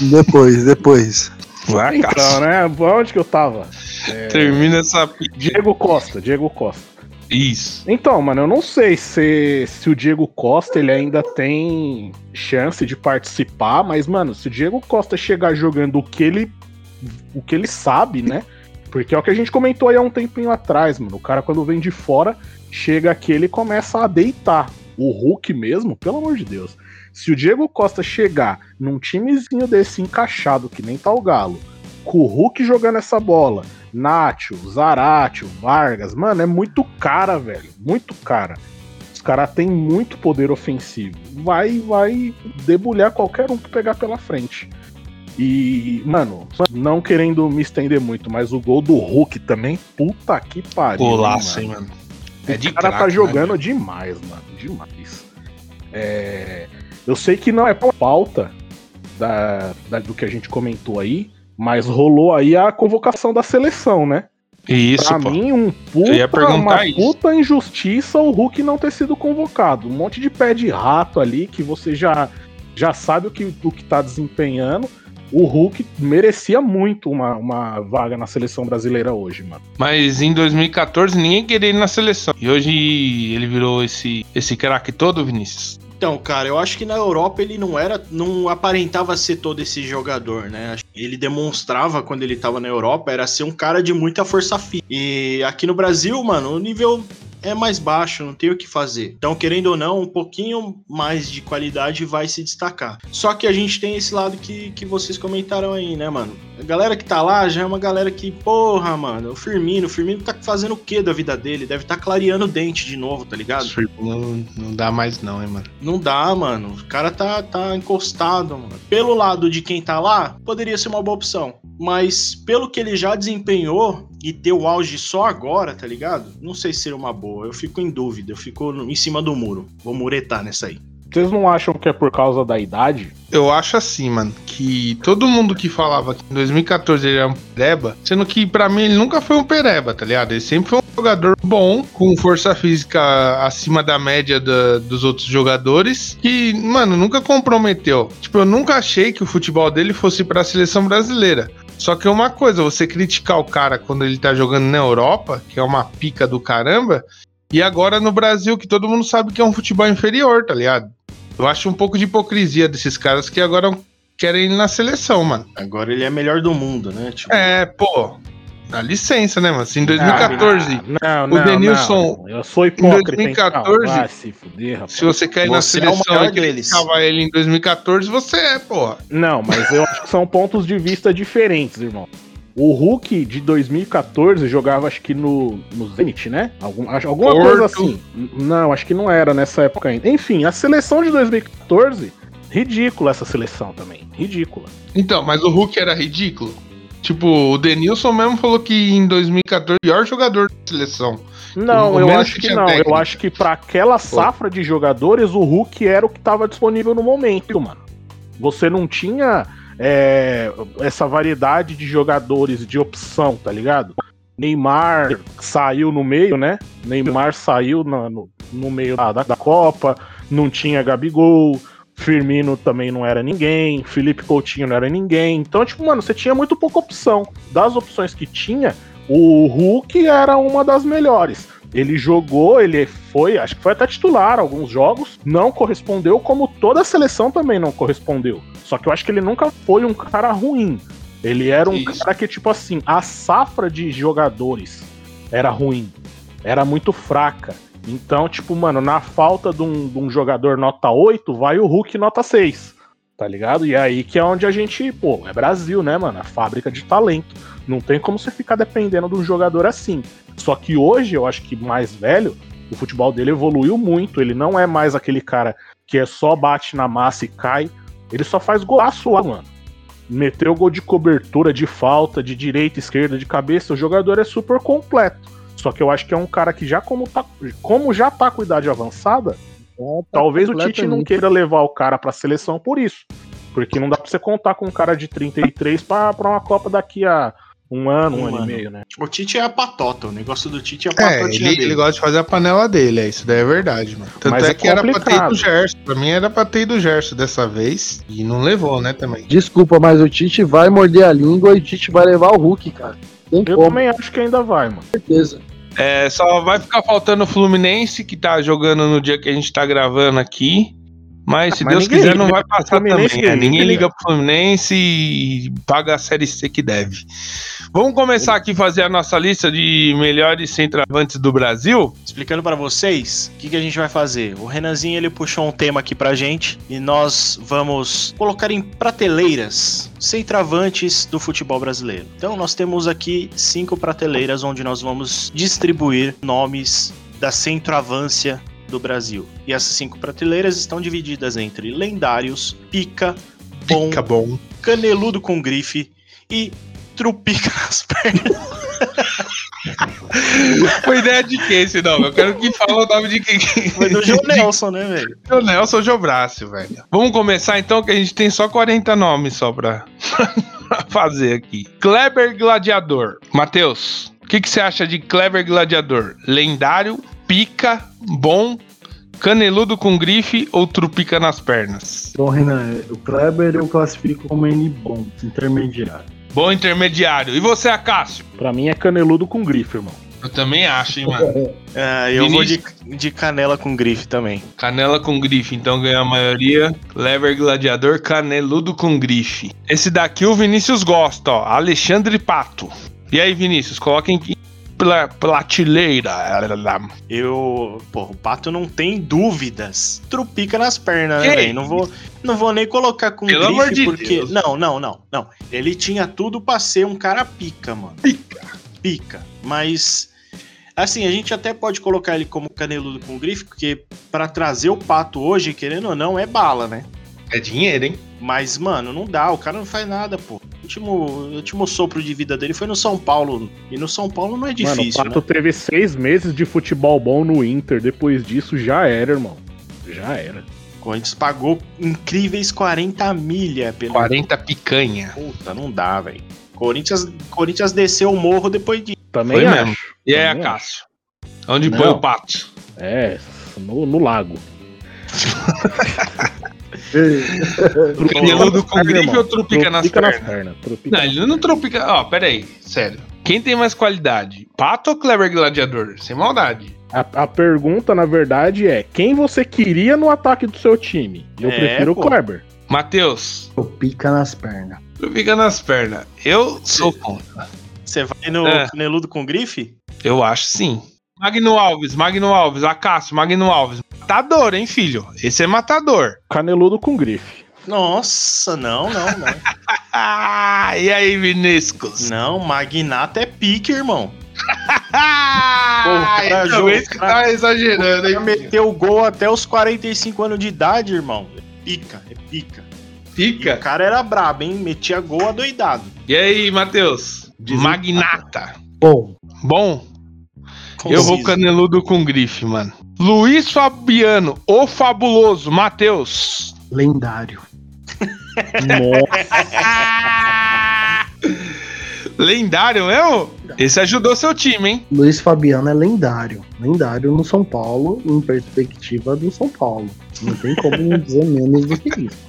Depois, depois. Vai, Então, né? Onde que eu tava? Termina essa. Diego Costa, Diego Costa. Isso. Então, mano, eu não sei se, se o Diego Costa ele ainda tem chance de participar, mas, mano, se o Diego Costa chegar jogando o que ele, o que ele sabe, né? Porque é o que a gente comentou aí há um tempinho atrás, mano. O cara, quando vem de fora, chega aqui ele começa a deitar. O Hulk mesmo, pelo amor de Deus. Se o Diego Costa chegar num timezinho desse encaixado, que nem tá o Galo, com o Hulk jogando essa bola, Nacho, Zaratio, Vargas, mano, é muito cara, velho. Muito cara. Os caras têm muito poder ofensivo. Vai, vai debulhar qualquer um que pegar pela frente. E, mano, não querendo me estender muito, mas o gol do Hulk também, puta que pariu. Golaço, hein, mano. o É de cara craque, tá né, jogando demais, mano. Demais. É, Eu sei que não é pauta da, da- do que a gente comentou aí, mas rolou aí a convocação da seleção, né? Isso, pra pô. mim, um puta, uma isso. puta injustiça o Hulk não ter sido convocado. Um monte de pé de rato ali que você já, já sabe o que, o que tá desempenhando. O Hulk merecia muito uma, uma vaga na seleção brasileira hoje, mano. Mas em 2014 ninguém queria ele na seleção. E hoje ele virou esse, esse craque todo, Vinícius. Então, cara, eu acho que na Europa ele não era, não aparentava ser todo esse jogador, né? Ele demonstrava quando ele tava na Europa era ser um cara de muita força física. E aqui no Brasil, mano, o nível é mais baixo, não tem o que fazer. Então, querendo ou não, um pouquinho mais de qualidade vai se destacar. Só que a gente tem esse lado que, que vocês comentaram aí, né, mano? A galera que tá lá já é uma galera que, porra, mano, o Firmino, o Firmino tá fazendo o que da vida dele? Deve tá clareando o dente de novo, tá ligado? Não, não dá mais não, hein, mano. Não dá, mano. O cara tá, tá encostado, mano. Pelo lado de quem tá lá, poderia ser uma boa opção. Mas pelo que ele já desempenhou e ter o auge só agora, tá ligado? Não sei se seria uma boa. Eu fico em dúvida. Eu fico em cima do muro. Vou muretar nessa aí. Vocês não acham que é por causa da idade? Eu acho assim, mano, que todo mundo que falava que em 2014 ele era um pereba, sendo que pra mim ele nunca foi um pereba, tá ligado? Ele sempre foi um jogador bom, com força física acima da média da- dos outros jogadores, que, mano, nunca comprometeu. Tipo, eu nunca achei que o futebol dele fosse pra seleção brasileira. Só que é uma coisa, você criticar o cara quando ele tá jogando na Europa, que é uma pica do caramba, e agora no Brasil, que todo mundo sabe que é um futebol inferior, tá ligado? Eu acho um pouco de hipocrisia desses caras que agora querem ir na seleção, mano. Agora ele é melhor do mundo, né? Tipo, É, pô. Dá licença, né, mano? Se em 2014, Ah, não, o não, Denilson, não. Eu sou hipócrita, em 2014, então. Vai se fuder, rapaz. se você quer ir na é seleção maior e criticava ele em 2014, você é, porra. Não, mas eu acho que são pontos de vista diferentes, irmão. O Hulk de 2014 jogava, acho que no, no Zenit, né? Algum, acho- alguma Porto. coisa assim. Não, acho que não era nessa época ainda. Enfim, a seleção de 2014, ridícula essa seleção também. Ridícula. Então, mas o Hulk era ridículo. Tipo, o Denilson mesmo falou que em 2014 o pior jogador da seleção. Não, O eu acho que que não. técnica. Eu acho que pra aquela safra de jogadores, o Hulk era o que tava disponível no momento, mano. Você não tinha é, essa variedade de jogadores de opção, tá ligado? Neymar saiu no meio, né? Neymar saiu na- no, no meio da, da Copa, não tinha Gabigol, Firmino também não era ninguém, Felipe Coutinho não era ninguém. Então, tipo, mano, você tinha muito pouca opção. Das opções que tinha, o Hulk era uma das melhores. Ele jogou, ele foi, acho que foi até titular alguns jogos, não correspondeu, como toda a seleção também não correspondeu. Só que eu acho que ele nunca foi um cara ruim. Ele era um Isso. cara que, tipo assim, a safra de jogadores era ruim. Era muito fraca. Então, tipo, mano, na falta de um, de um jogador nota 8, vai o Hulk nota 6. Tá ligado? E aí que é onde a gente, pô, é Brasil, né, mano? A fábrica de talento. Não tem como você ficar dependendo de um jogador assim. Só que hoje, eu acho que mais velho, o futebol dele evoluiu muito. Ele não é mais aquele cara que é só bate na massa e cai. Ele só faz golaço lá, mano. Meteu gol de cobertura, de falta, de direita, esquerda, de cabeça. O jogador é super completo. Só que eu acho que é um cara que já como, tá, como já tá com idade avançada, talvez o Tite não queira levar o cara pra seleção por isso. Porque não dá pra você contar com um cara de 33 pra, pra uma Copa daqui a um ano, um, Um ano, ano. e meio, né? O Tite é a patota, o negócio do Tite é a É, patotinha ele, dele. ele gosta de fazer a panela dele, é isso daí é verdade, mano. Tanto Mas é, é que era pra ter do Gerson. Pra mim era pra ter ido do Gerson dessa vez. E não levou, né, também. Desculpa, mas o Tite vai morder a língua e o Tite vai levar o Hulk, cara. Tem Eu como, também acho que ainda vai, mano. certeza. É, só vai ficar faltando o Fluminense, que tá jogando no dia que a gente tá gravando aqui. Mas se Mas Deus quiser, liga não vai passar também. Fluminense, é, ninguém liga pro Fluminense e paga a Série C que deve. Vamos começar aqui a fazer a nossa lista de melhores centroavantes do Brasil? Explicando pra vocês o que, que a gente vai fazer. O Renanzinho ele puxou um tema aqui pra gente e nós vamos colocar em prateleiras centroavantes do futebol brasileiro. Então nós temos aqui cinco prateleiras onde nós vamos distribuir nomes da centroavância do Brasil. E essas cinco prateleiras estão divididas entre lendários, pica, bom, Fica bom. caneludo com grife e trupica nas pernas. *laughs* Foi ideia de quem esse nome? Eu quero que fale o nome de quem. Foi do João Nelson, né, velho? O Nelson Jobrácio, velho. Vamos começar então, que a gente tem só 40 nomes só pra, *laughs* pra fazer aqui. Kleber Gladiador. Matheus, o que, que você acha de Kleber Gladiador? Lendário, pica, bom, caneludo com grife ou trupica nas pernas? Bom, Renan, o Kleber eu classifico como N bom, intermediário. Bom intermediário. E você, Acácio? Pra mim é caneludo com grife, irmão. Eu também acho, hein, mano. Ah, *laughs* eu vou de, de canela com grife também. Canela com grife, então ganha a maioria. Kleber Gladiador, caneludo com grife. Esse daqui o Vinícius gosta, ó. Alexandre Pato. E aí, Vinícius, coloca em pla- prateleira. Eu. Pô, o pato não tem dúvidas. Trupica nas pernas, né, velho? Não vou, não vou nem colocar com Pelo amor de porque. Deus. Não, não, não, não. Ele tinha tudo pra ser um cara pica, mano. Pica. Pica. Mas. Assim, a gente até pode colocar ele como caneludo com grife, porque pra trazer o pato hoje, querendo ou não, é bala, né? É dinheiro, hein? Mas, mano, não dá, o cara não faz nada, pô. O último, último sopro de vida dele foi no São Paulo. E no São Paulo não é difícil, Mano, o Pato né? teve seis meses de futebol bom no Inter. Depois disso, já era, irmão. Já era. O Corinthians pagou incríveis 40 milha pelo. 40 picanha. Puta, não dá, velho. Corinthians, Corinthians desceu o morro depois de. Também Foi acho. mesmo. E aí, Também Acácio? Onde Não. põe o pato? É, no, no lago. *laughs* Caneludo com grife ou trupica nas Trupica nas pernas? pernas. Trupica Não, ele não trupica. Ó, pera aí, sério. Quem tem mais qualidade? Pato ou Kleber Gladiador? Sem maldade. A, a pergunta, na verdade, é: quem você queria no ataque do seu time? Eu É, prefiro pô. o Kleber. Matheus, Eu pica nas pernas. trupica nas pernas. Eu sou contra. Você vai no É. caneludo com grife? Eu acho sim. Magno Alves, Magno Alves, Acácio, Magno Alves. Matador, hein, filho? Esse é matador. Caneludo com grife. Nossa, não, não, não. *laughs* E aí, Vinícius? não, Magnata é pique, irmão. Pô, o cara então esse que tá exagerando, hein? meteu o gol até os 45 anos de idade, irmão. É pica, é pica. E o cara era brabo, hein? Metia gol adoidado. E aí, Matheus? Magnata. Bom, Bom, eu vou Conciso. caneludo com grife, mano. Luiz Fabiano, o fabuloso. Matheus. lendário. Nossa. *laughs* Lendário mesmo? Esse ajudou seu time, hein? Luiz Fabiano é lendário. Lendário no São Paulo, em perspectiva do São Paulo. Não tem como dizer *laughs* menos do que isso.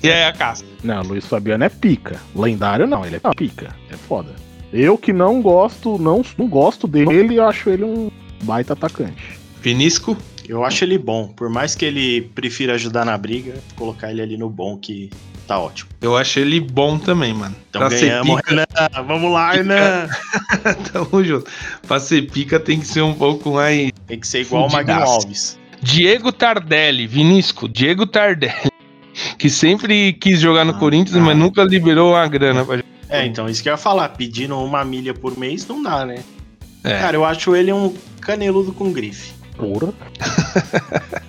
E aí, a casa? Não, Luiz Fabiano é pica. Lendário não, ele é pica. É foda. Eu que não gosto, não, não gosto dele, eu acho ele um baita atacante. Vinícius. Eu acho ele bom. Por mais que ele prefira ajudar na briga, colocar ele ali no bom que Tá ótimo. Eu acho ele bom também, mano. Então pra ser ganhamos, pica, Renan. Vamos lá, Renan. *laughs* tamo junto. Pra ser pica tem que ser um pouco mais. Tem que ser igual o Magno. Alves. Diego Tardelli, Vinisco, Diego Tardelli. *laughs* Que sempre quis jogar no Ah, Corinthians, ah. mas nunca liberou a grana pra jogar. É, então, isso que eu ia falar. Pedindo uma milha por mês não dá, né? É. Cara, eu acho ele um caneludo com grife. Porra.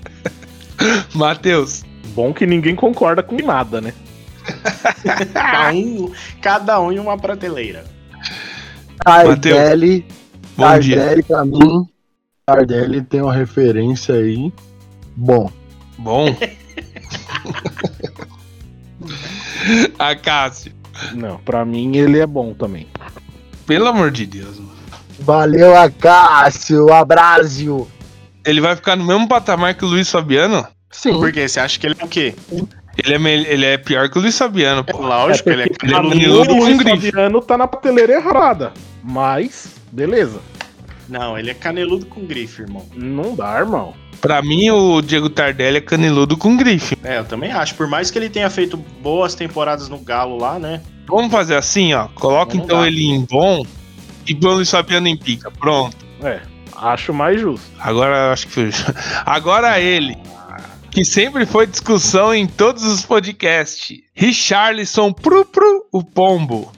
*laughs* Matheus, Bom que ninguém concorda com nada, né? Cada um, cada um em uma prateleira. Tardelli, bom dia. Tardelli pra mim. Tardelli tem uma referência aí. Bom, Bom. *laughs* *laughs* a Cássio, Não, pra mim ele é bom também. pelo amor de Deus, mano. valeu Acácio, abraço. Ele vai ficar no mesmo patamar que o Luiz Fabiano? Sim, Por quê? Você acha que ele é o quê? Ele é, me- ele é pior que o Luiz Fabiano, pô. Lógico, ele é porque caneludo pra mim, com o Luiz. Fabiano tá na prateleira errada. Mas, beleza. Não, ele é caneludo com grife, irmão. Não dá, irmão. Pra mim, o Diego Tardelli é caneludo com grife. É, eu também acho. Por mais que ele tenha feito boas temporadas no Galo lá, né? Vamos fazer assim, ó. Coloca então dá. ele em bom e põe o Luiz Fabiano em pica. Pronto. É, acho mais justo. Agora eu acho que foi. Agora ele. Que sempre foi discussão em todos os podcasts. Richarlison Pru Pru, o pombo.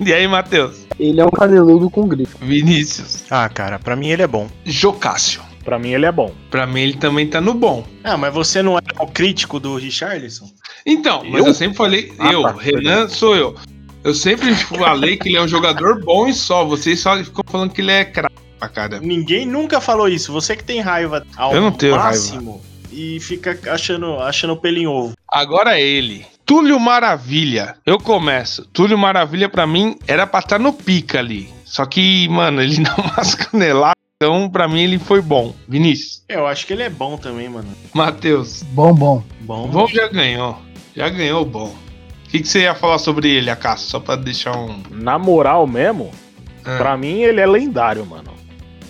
*laughs* E aí, Matheus? ele é um caneludo com grife. Vinícius. Ah, cara, pra mim ele é bom. Jocássio. Pra mim ele é bom. Pra mim ele também tá no bom. Ah, mas você não é o crítico do Richarlison? Então, mas Eu? eu sempre falei. Ah, eu, tá. Renan, sou eu. Eu sempre *laughs* falei que ele é um jogador bom e só. Vocês só ficam falando que ele é craque pra caramba. Ninguém nunca falou isso. Você que tem raiva ao Eu não tenho máximo e fica achando, achando pelo em ovo. Agora ele. Túlio Maravilha. Eu começo. Túlio Maravilha pra mim era pra estar no pica ali. Só que, mano, ele *laughs* dá umas caneladas. Então, pra mim, ele foi bom. Vinícius. Eu acho que ele é bom também, mano. Matheus. Bom, bom. Bom. O bom já ganhou. Já ganhou o bom. O que, que você ia falar sobre ele, Acácio? Só pra deixar um. Na moral mesmo, Ah. pra mim ele é lendário, mano.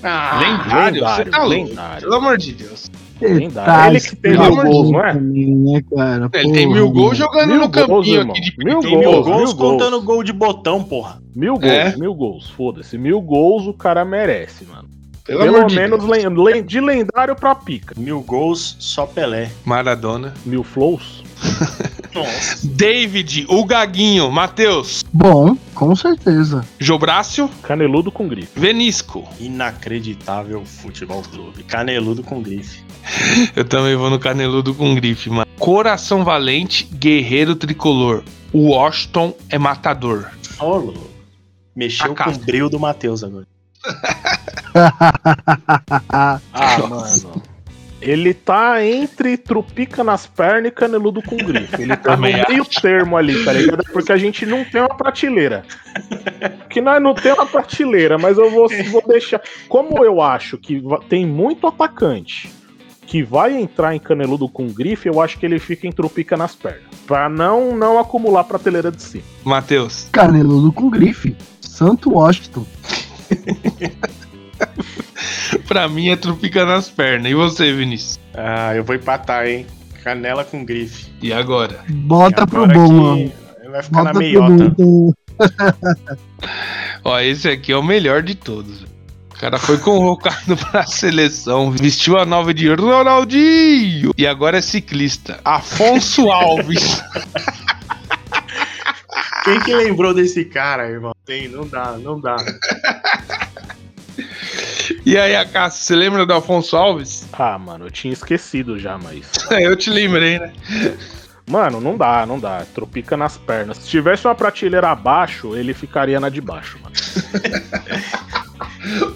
Ah, lendário? Você tá louco? lendário. Pelo amor de Deus. Lendário. Ele que tem mil gols, não é? Né, cara? Ele tem mil gols jogando Mil no gols, campinho irmão. aqui de Mil tem mil gols, gols mil contando gols. gol de botão, porra. Mil gols, É? mil gols, foda-se. Mil gols o cara merece, mano. Pelo, Pelo, de menos len- de lendário pra pica. Mil gols, só Pelé. Maradona. Mil flows. *laughs* Nossa. David, o Gaguinho, Matheus, Bom, com certeza. Jobrácio, Caneludo com grife. Venisco. Inacreditável futebol clube. Caneludo com grife. *laughs* Eu também vou no caneludo com grife, mano. Coração valente, guerreiro tricolor. O Washington é matador. Ô, louco. Mexeu com o casca. bril do Matheus agora. *laughs* Ah, mano. Ele tá entre trupica nas pernas e caneludo com grife. Ele tá no Também meio termo ali, tá ligado? Porque a gente não tem uma prateleira. Que nós não temos uma prateleira, mas eu vou, vou deixar. Como eu acho que tem muito atacante que vai entrar em caneludo com grife, eu acho que ele fica em trupica nas pernas. Pra não, não acumular prateleira de cima. Matheus. Caneludo com grife. Santo Washington. *laughs* Pra mim é trupica nas pernas. E você, Vinícius? Ah, eu vou empatar, hein? Canela com grife. E agora? Bota E pro agora bom, que mano. Vai ficar na Bota pro meiota. bom. Ó, esse aqui é o melhor de todos. O cara foi convocado *laughs* pra seleção, vestiu a nova de Ronaldinho e agora é ciclista. Afonso *laughs* Alves. Quem que lembrou desse cara, irmão? Tem, não dá, não dá. *laughs* E aí, Acácio, você lembra do Afonso Alves? Ah, mano, eu tinha esquecido já, mas. *laughs* Eu te lembrei, né? Mano, não dá, não dá. Tropica nas pernas. Se tivesse uma prateleira abaixo, ele ficaria na de baixo, mano.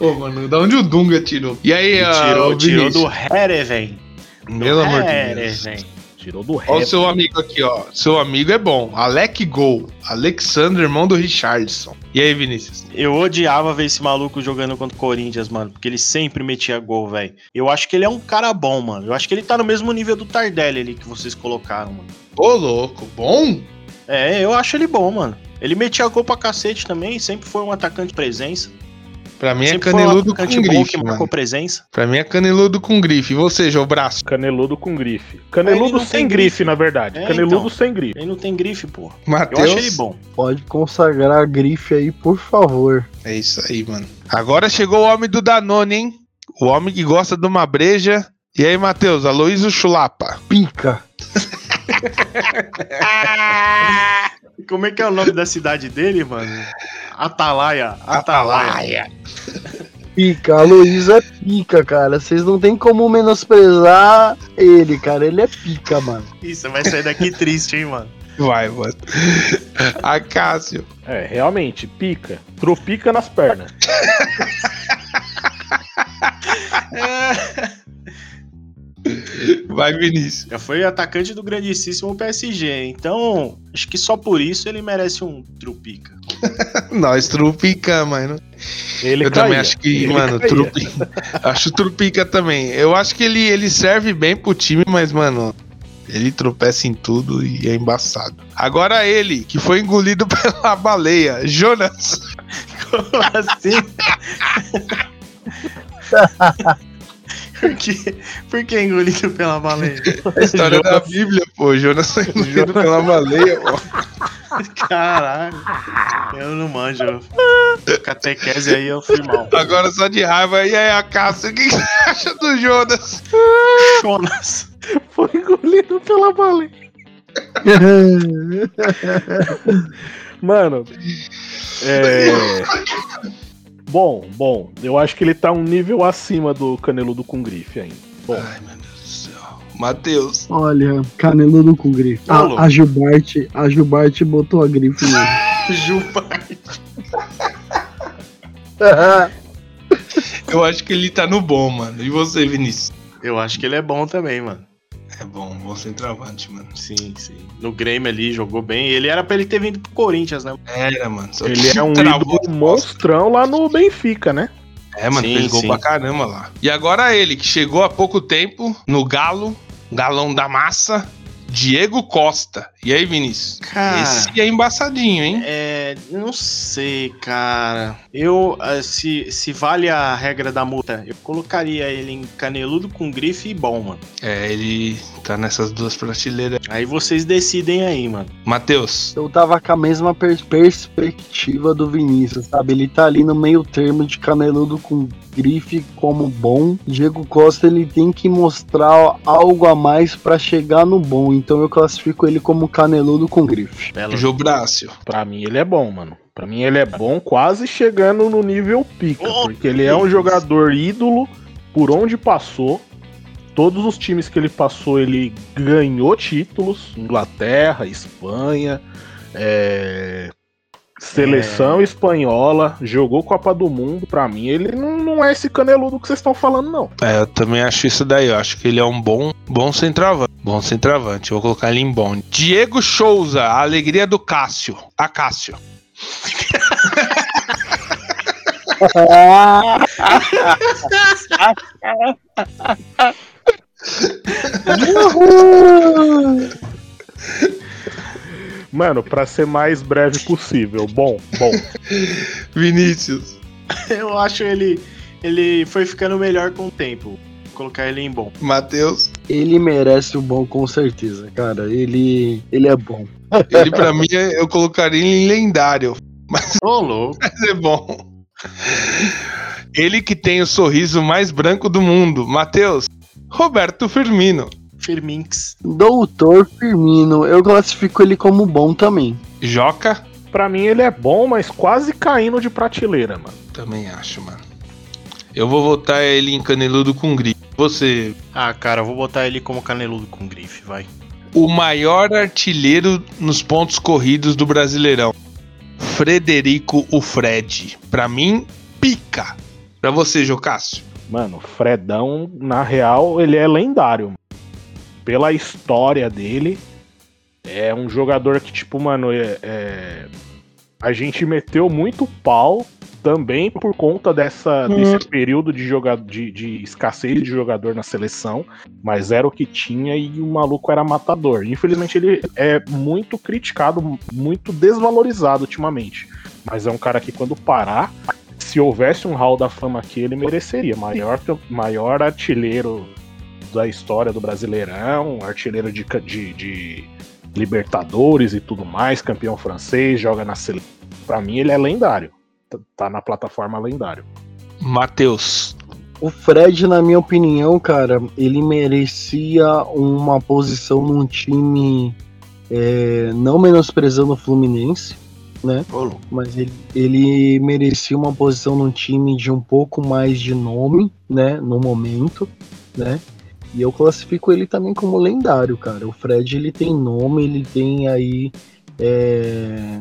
Ô, mano, da onde o Dunga tirou? E aí, ah, tirou, ô, tirou do? Hereven. Pelo amor de Deus. Tirou do rap. o seu amigo aqui, ó. Seu amigo é bom. Alec Gol. Alexander, irmão do Richardson. E aí, Vinícius? Eu odiava ver esse maluco jogando contra o Corinthians, mano, porque ele sempre metia gol, velho. Eu acho que ele é um cara bom, mano. Eu acho que ele tá no mesmo nível do Tardelli ali que vocês colocaram, mano. Ô, louco. Bom? É, eu acho ele bom, mano. Ele metia gol pra cacete também, sempre foi um atacante de presença. Pra mim é Sempre um caneludo com bom grife, marcou presença. Pra mim é caneludo com grife. E você, João Braço? Caneludo com grife. Caneludo sem grife, grife. na verdade. É, Caneludo então. sem grife. Ele não tem grife, pô. Eu Matheus? acho ele bom. Pode consagrar a grife aí, por favor. É isso aí, mano. Agora chegou o homem do Danone, hein? O homem que gosta de uma breja. E aí, Matheus? Aloysio Chulapa. Pica. *laughs* Como é que é o nome da cidade dele, mano? Atalaia. Atalaia. Pica. A Luísa é pica, cara. Vocês não tem como menosprezar ele, cara. Ele é pica, mano. Você vai sair daqui triste, hein, mano? Vai, mano. A Cássio. É, realmente, pica. Tropica nas pernas. *laughs* *laughs* Vai, Vinícius. Já foi atacante do grandíssimo PSG. Então, acho que só por isso ele merece um trupica. *laughs* Nós trupica, mano. Ele eu caía. também acho que, Ele mano, trupica. *laughs* acho trupica também. Eu acho que ele, ele serve bem pro time, mas, mano, ele tropeça em tudo e é embaçado. Agora ele, que foi engolido pela baleia, Jonas. Como assim? Por, que, por que engolido pela baleia? A história da Bíblia, pô. Jonas foi engolido pela baleia, pô. Caralho. Eu não manjo. Catequese aí eu fui mal. Agora só de raiva. E aí, a Cássio, o que você acha do Jonas? Jonas. Foi engolido pela baleia. *laughs* Mano, é. Bom, bom, eu acho que ele tá um nível acima do caneludo com grife ainda. Bom, Ai, meu Deus do céu. Matheus. Olha, caneludo com grife. Louco. A, a Gilbarte, a Gilbarte botou a grife nele. *laughs* Juba. *laughs* Eu acho que ele tá no bom, mano. E você, Vinícius? Eu acho que ele é bom também, mano. É bom, bom centroavante, mano. Sim, sim. No Grêmio ali jogou bem. Ele era pra ele ter vindo pro Corinthians, né? Era, mano. Só ele é um ídolo monstrão lá no Benfica, né? É, mano, Sim, fez gol sim. pra caramba lá. E agora ele, que chegou há pouco tempo no Galo, galão da massa, Diego Costa. E aí, Vinícius? Cara. Esse é embaçadinho, hein? É, não sei, cara. Eu, ah, se, se vale a regra da multa, eu colocaria ele em caneludo com grife e bom, mano. É, ele tá nessas duas prateleiras. Aí vocês decidem aí, mano. Matheus, Eu tava com a mesma per- perspectiva do Vinícius, sabe? Ele tá ali no meio termo de caneludo com grife como bom. Diego Costa ele tem que mostrar algo a mais pra chegar no bom, então eu classifico ele como caneludo com grife. Belo. Jobrácio. Pra mim ele é bom, mano. Pra mim ele é bom, quase chegando no nível pica. Oh, porque ele é um jogador ídolo por onde passou. Todos os times que ele passou, ele ganhou títulos. Inglaterra, Espanha, é, seleção espanhola, jogou Copa do Mundo. Pra mim, ele não, não é esse caneludo que vocês estão falando, não. É, eu também acho isso daí. Eu acho que ele é um bom, bom centroavante. Bom centroavante. Eu vou colocar ele em bom. Diego Souza, a alegria do Cássio. A Cássio. *laughs* *laughs* Mano, pra ser mais breve possível. Bom, bom. *laughs* Vinícius. Eu acho ele. Ele foi ficando melhor com o tempo. Vou colocar ele em bom. Matheus. Ele merece o bom com certeza, cara. Ele, ele é bom. *laughs* Ele, pra mim, é- eu colocaria ele em lendário. Ô, louco. *laughs* Mas é bom. Ele que tem o sorriso mais branco do mundo. Matheus. Roberto Firmino. Firminx. Doutor Firmino, eu classifico ele como bom também. Joca. Pra mim ele é bom, mas quase caindo de prateleira, mano. Também acho, mano. Eu vou votar ele em caneludo com grife. Você. Ah, cara, eu vou botar ele como caneludo com grife, vai. O maior artilheiro nos pontos corridos do Brasileirão. Frederico o Fred. Pra mim, pica. Pra você, Jocássio. Mano, Fredão, na real, ele é lendário. Pela história dele, é um jogador que, tipo, mano, é, é- a gente meteu muito pau também por conta dessa, desse período de, joga de, de escassez de jogador na seleção, mas era o que tinha e o maluco era matador. Infelizmente, ele é muito criticado, muito desvalorizado ultimamente. Mas é um cara que, quando parar, se houvesse um hall da fama aqui, ele mereceria. Maior, maior artilheiro da história do Brasileirão, artilheiro de, de, de Libertadores e tudo mais, campeão francês, joga na seleção. Pra mim, ele é lendário. Tá- Tá na plataforma lendário. Matheus. O Fred, na minha opinião, cara, ele merecia uma posição num time é, não menosprezando o Fluminense, né? Mas ele, ele merecia uma posição num time de um pouco mais de nome, né? No momento, né? E eu classifico ele também como lendário, cara. O Fred, ele tem nome, ele tem aí. É...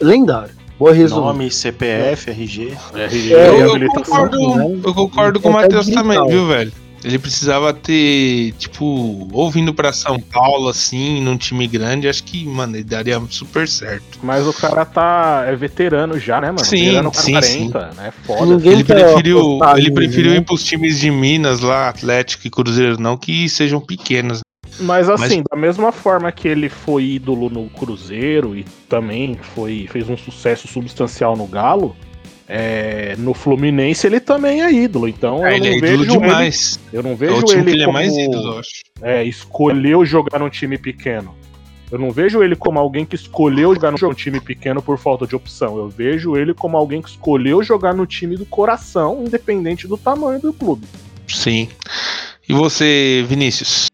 Lendário. Boa resumo. Nome, CPF, RG. RG, É, Eu, eu habilitação. concordo, né? eu concordo com o Ele Matheus consegue também, viu, velho? Ele precisava ter, tipo, ou vindo pra São Paulo, assim, num time grande, acho que, mano, ele daria super certo. Mas o cara tá. é veterano já, né, mano? Sim, veterano sim, 40, né? Foda. Ninguém Ele preferiu, ele preferiu né? ir pros times de Minas lá, Atlético e Cruzeiro, não que sejam pequenos. Mas assim, da mesma forma que ele foi ídolo no Cruzeiro e também foi, fez um sucesso substancial no Galo, é, no Fluminense ele também é ídolo. Então É, eu ele é não ídolo vejo ele, demais. eu não É vejo o time ele que ele é como mais ídolo, eu acho. é, escolheu jogar num time pequeno. Eu não vejo ele como alguém que escolheu jogar num time pequeno por falta de opção. Eu vejo ele como alguém que escolheu jogar no time do coração, independente do tamanho do clube. Sim. E você, Vinícius?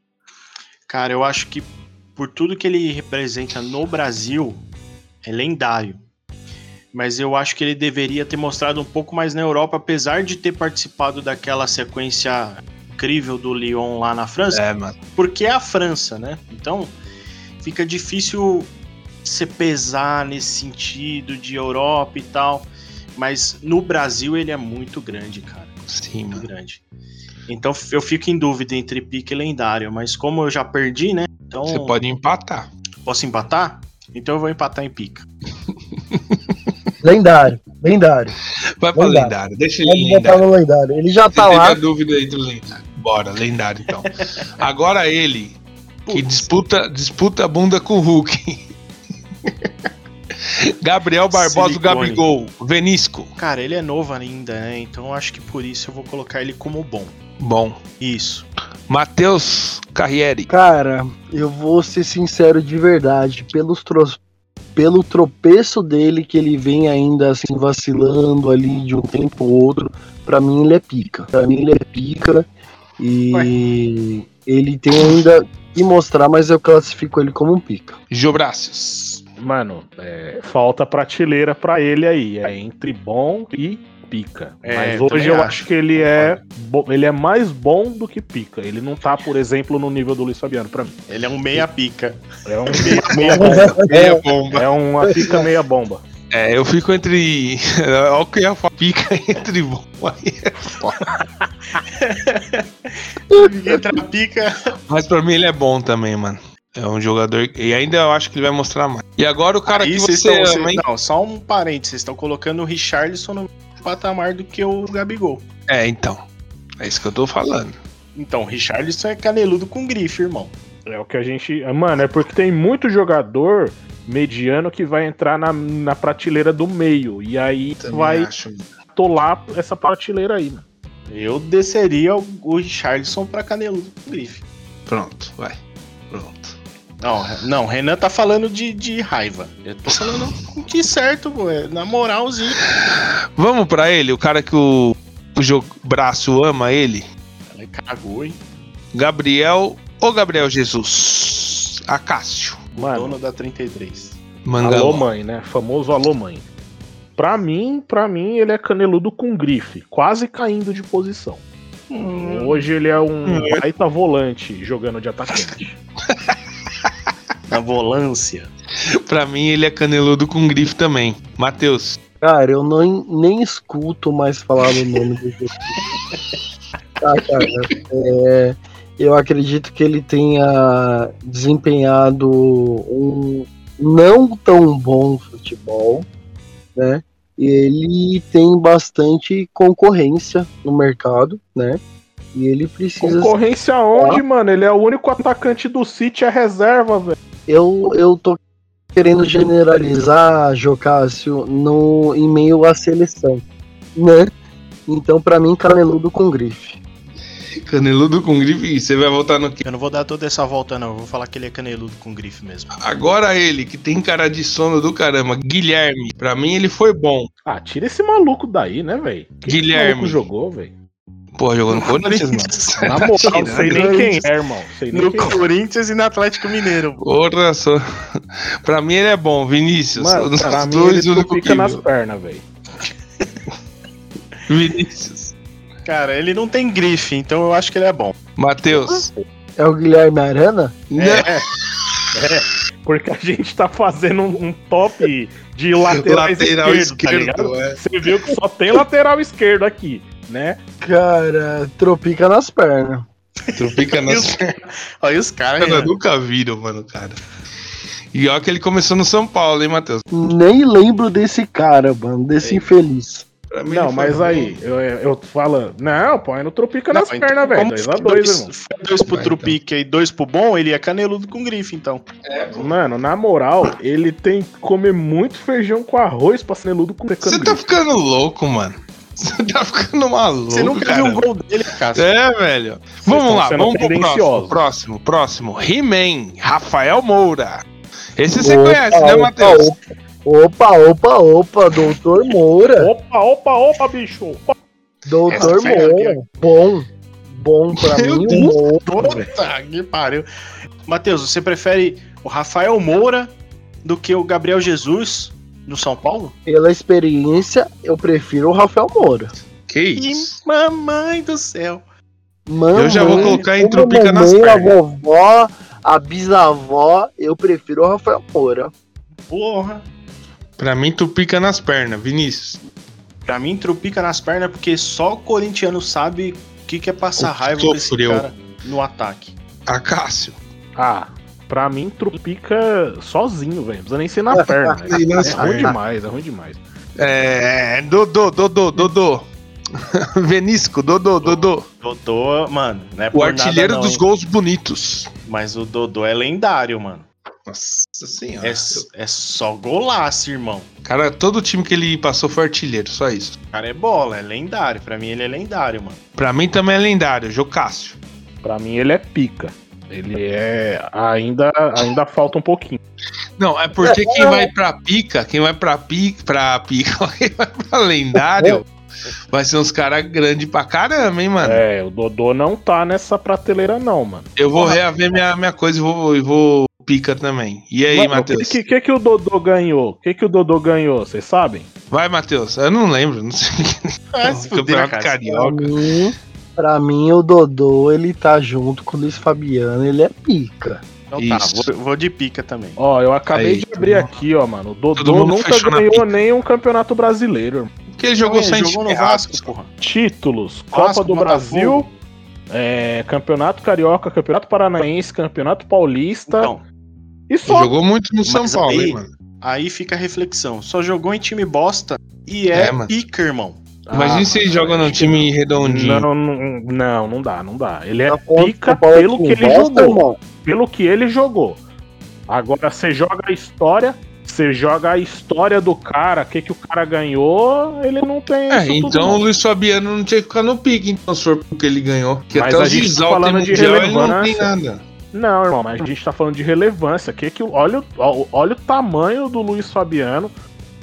Cara, eu acho que por tudo que ele representa no Brasil, é lendário. Mas eu acho que ele deveria ter mostrado um pouco mais na Europa, apesar de ter participado daquela sequência incrível do Lyon lá na França, É, mano. porque é a França, né? Então fica difícil se pesar nesse sentido de Europa e tal. Mas no Brasil ele é muito grande, cara Sim, muito mano. grande. Então eu fico em dúvida entre pique e lendário, mas como eu já perdi, né? Então Você pode empatar. posso empatar? Então eu vou empatar em pica. *laughs* Lendário, lendário. Vai pra Lendário. lendário. Deixa ele Pode botar lendário. no lendário. Ele já Você tá teve lá. a dúvida aí do lendário. Bora, lendário então. *laughs* Agora ele, que disputa, disputa a bunda com o Hulk. *laughs* Gabriel Barbosa, Silicone. Gabigol, Venisco. Cara, ele é novo ainda, né? Então eu acho que por isso eu vou colocar ele como bom. Bom. Isso. Matheus Carriere. Cara, eu vou ser sincero de verdade. Pelos Pelo tropeço dele, que ele vem ainda assim vacilando ali de um tempo ou outro, pra mim ele é pica. Pra mim ele é pica. E ele tem ainda que mostrar, mas eu classifico ele como um pica. Jobrácios. Mano, é, falta prateleira pra ele aí. É entre bom e pica. É, Mas eu hoje eu acho. acho que ele é, ele é mais bom do que pica. Ele não tá, por exemplo, no nível do Luiz Fabiano pra mim. Ele é um meia pica. É um *laughs* meia, meia bomba. Meia bomba. É uma pica meia bomba. É, eu fico entre. *laughs* Olha o que falar. Fica *laughs* entre bomba e é foda. Entra a pica. Mas pra mim ele é bom também, mano. É um jogador. E ainda eu acho que ele vai mostrar mais. E agora o cara Aí que você estão. ama, hein? Não, só um parênteses. Vocês estão colocando o Richarlison no patamar do que o Gabigol. É, então. É isso que eu tô falando. Então, o Richarlison é caneludo com grife, irmão. É o que a gente. Mano, é porque tem muito jogador mediano que vai entrar na, na prateleira do meio. E aí Também vai acho. tolar essa prateleira aí, mano. Eu desceria o, Richarlison pra caneludo com grife. Pronto, vai. Não, não, o Renan tá falando de, de raiva. Eu tô falando de certo, pô, é na moralzinha. Vamos pra ele, o cara que o, o jogo, braço ama ele. Ela cagou, hein? Gabriel ou Gabriel Jesus? Acácio. Mano, Dono da 33. alô Mangaló. mãe, né? Famoso alô mãe. Pra mim, pra mim, ele é caneludo com grife, quase caindo de posição. Hoje ele é um baita volante jogando de atacante. *laughs* *laughs* Na volância. Pra mim ele é caneludo com grife também. Matheus. Cara, eu não, nem escuto mais falar o nome do jogo. Tá, *laughs* cara. é, eu acredito que ele tenha desempenhado um não tão bom futebol, né? E ele tem bastante concorrência no mercado, né? E ele precisa. Concorrência onde, mano? Ele é o único atacante do City, é reserva, velho. Eu, eu tô querendo generalizar, Jocássio, no, em meio à seleção, né? Então, pra mim, caneludo com grife. Caneludo com grife, você vai voltar no quê? Eu não vou dar toda essa volta, não. Eu vou falar que ele é caneludo com grife mesmo. Agora ele, que tem cara de sono do caramba, Guilherme. Pra mim ele foi bom. Ah, tira esse maluco daí, né, velho? Quem que Guilherme. maluco jogou, velho? Pô, jogou no Corinthians, mano. Na moral, não sei nem quem é, irmão. Sei nem No quem é. Corinthians e no Atlético Mineiro. Porra, só. Pra mim ele é bom, Vinícius. Mano, pra mim dois, ele fica nas pernas, velho. *laughs* Vinícius. Cara, ele não tem grife, então eu acho que ele é bom. Matheus. É o Guilherme Arana? É, Porque a gente tá fazendo um, um top de laterais Lateral esquerdo, tá esquerdo, ligado? é. Você viu que só tem lateral esquerdo aqui, né? Cara, tropica nas pernas. *laughs* E nas os- *laughs* Olha os caras, pernas, né? nunca viram, mano, cara. E ó que ele começou no São Paulo, hein, Matheus? Nem lembro desse cara, mano, desse infeliz. Pra mim Não, mas aí, eu, eu falo, não, põe no tropica Não, nas então, pernas, velho. como 2 foi a 2 dois, irmão. foi dois pro Vai, Trupica e dois pro bom, ele é caneludo com grife, então. Mano, na moral, ele tem que comer muito feijão com arroz pra ser neludo com Você tá ficando louco, mano. Você tá ficando maluco, Você nunca cara. viu o gol dele, cara. É, velho. Vamos estão lá, vamos pro próximo. Próximo, próximo. He-Man, Rafael Moura. Esse você Opa, conhece, né, opa, Matheus? Opa, opa, opa, doutor Moura. Opa, opa, opa, bicho. Opa. Doutor Essa foi Moura. Bom. Bom pra Meu mim, Deus. Moura. Puta que pariu. Matheus, você prefere o Rafael Moura do que o Gabriel Jesus no São Paulo? Pela experiência, eu prefiro o Rafael Moura. Que isso? mamãe do céu. Mamãe, Eu já vou colocar em trupica nas mamãe, A pernas. vovó, a bisavó, eu prefiro o Rafael Moura. Porra. Pra mim, tu pica nas pernas, Vinícius. Pra mim, trupica nas pernas porque só o corintiano sabe o que, que é passar O raiva com esse sofreu. cara no ataque. Acácio. Ah, pra mim, tropica sozinho, velho. Não precisa nem ser na *laughs* perna. né? É ruim demais, é ruim demais. É. Dodô, Dodô, Dodô. *laughs* Venisco, Dodô, Dodô. Dodô, mano, não é O artilheiro nada, não, dos hein? gols bonitos. Mas o Dodô é lendário, mano. Nossa senhora. É, é só golaço, irmão. Cara, todo time que ele passou foi artilheiro, só isso. O cara é bola, é lendário. Pra mim, ele é lendário, mano. Pra mim também é lendário, Jocássio. Pra mim, ele é pica. Ele é. Ainda, ainda falta um pouquinho. Não, é porque quem vai pra pica, quem vai pra pica, pra pica, *laughs* quem vai pra lendário, vai ser uns caras grandes pra caramba, hein, mano. É, o Dodô não tá nessa prateleira, não, mano. Eu vou reaver minha, minha coisa e vou, e vou pica também. E aí, Mano, o Matheus? que, que, que o Dodô ganhou? O que, que o Dodô ganhou? Vocês sabem? Vai, Matheus. Eu não lembro, não sei. Ah, se fuder, Campeonato cara. Carioca. Pra mim, o Dodô, ele tá junto com o Luiz Fabiano, ele é pica. Então tá, Isso. vou, vou de pica também. Ó, eu acabei Aí, de abrir aqui, ó, mano. O Dodô nunca ganhou nenhum campeonato brasileiro. irmão. Porque ele jogou só em ele jogou no errado. Vasco, porra. Títulos: Vasco, Copa do Brasil, é, Campeonato Carioca, Campeonato Paranaense, Campeonato Paulista. Então, e só. Jogou muito no São Mas Paulo, aí- hein, mano. aí fica a reflexão. Só jogou em time bosta e é, É, pica, irmão. Imagina Ah, se joga num time redondinho. Não, não, não, não dá, não dá. Ele é Tá pica pelo que ele jogou. irmão? Pelo que ele jogou. Agora você joga a história, você joga a história do cara, o que, que o cara ganhou, ele não tem. É, isso tudo, então o não. Luiz Fabiano não tinha que ficar no pique, então, se for porque ele ganhou. Porque Mas até a gente tá falando de mundial, não relevância. nada. Não, irmão, mas a gente tá falando de relevância. Que que, o- olha, olha o tamanho do Luiz Fabiano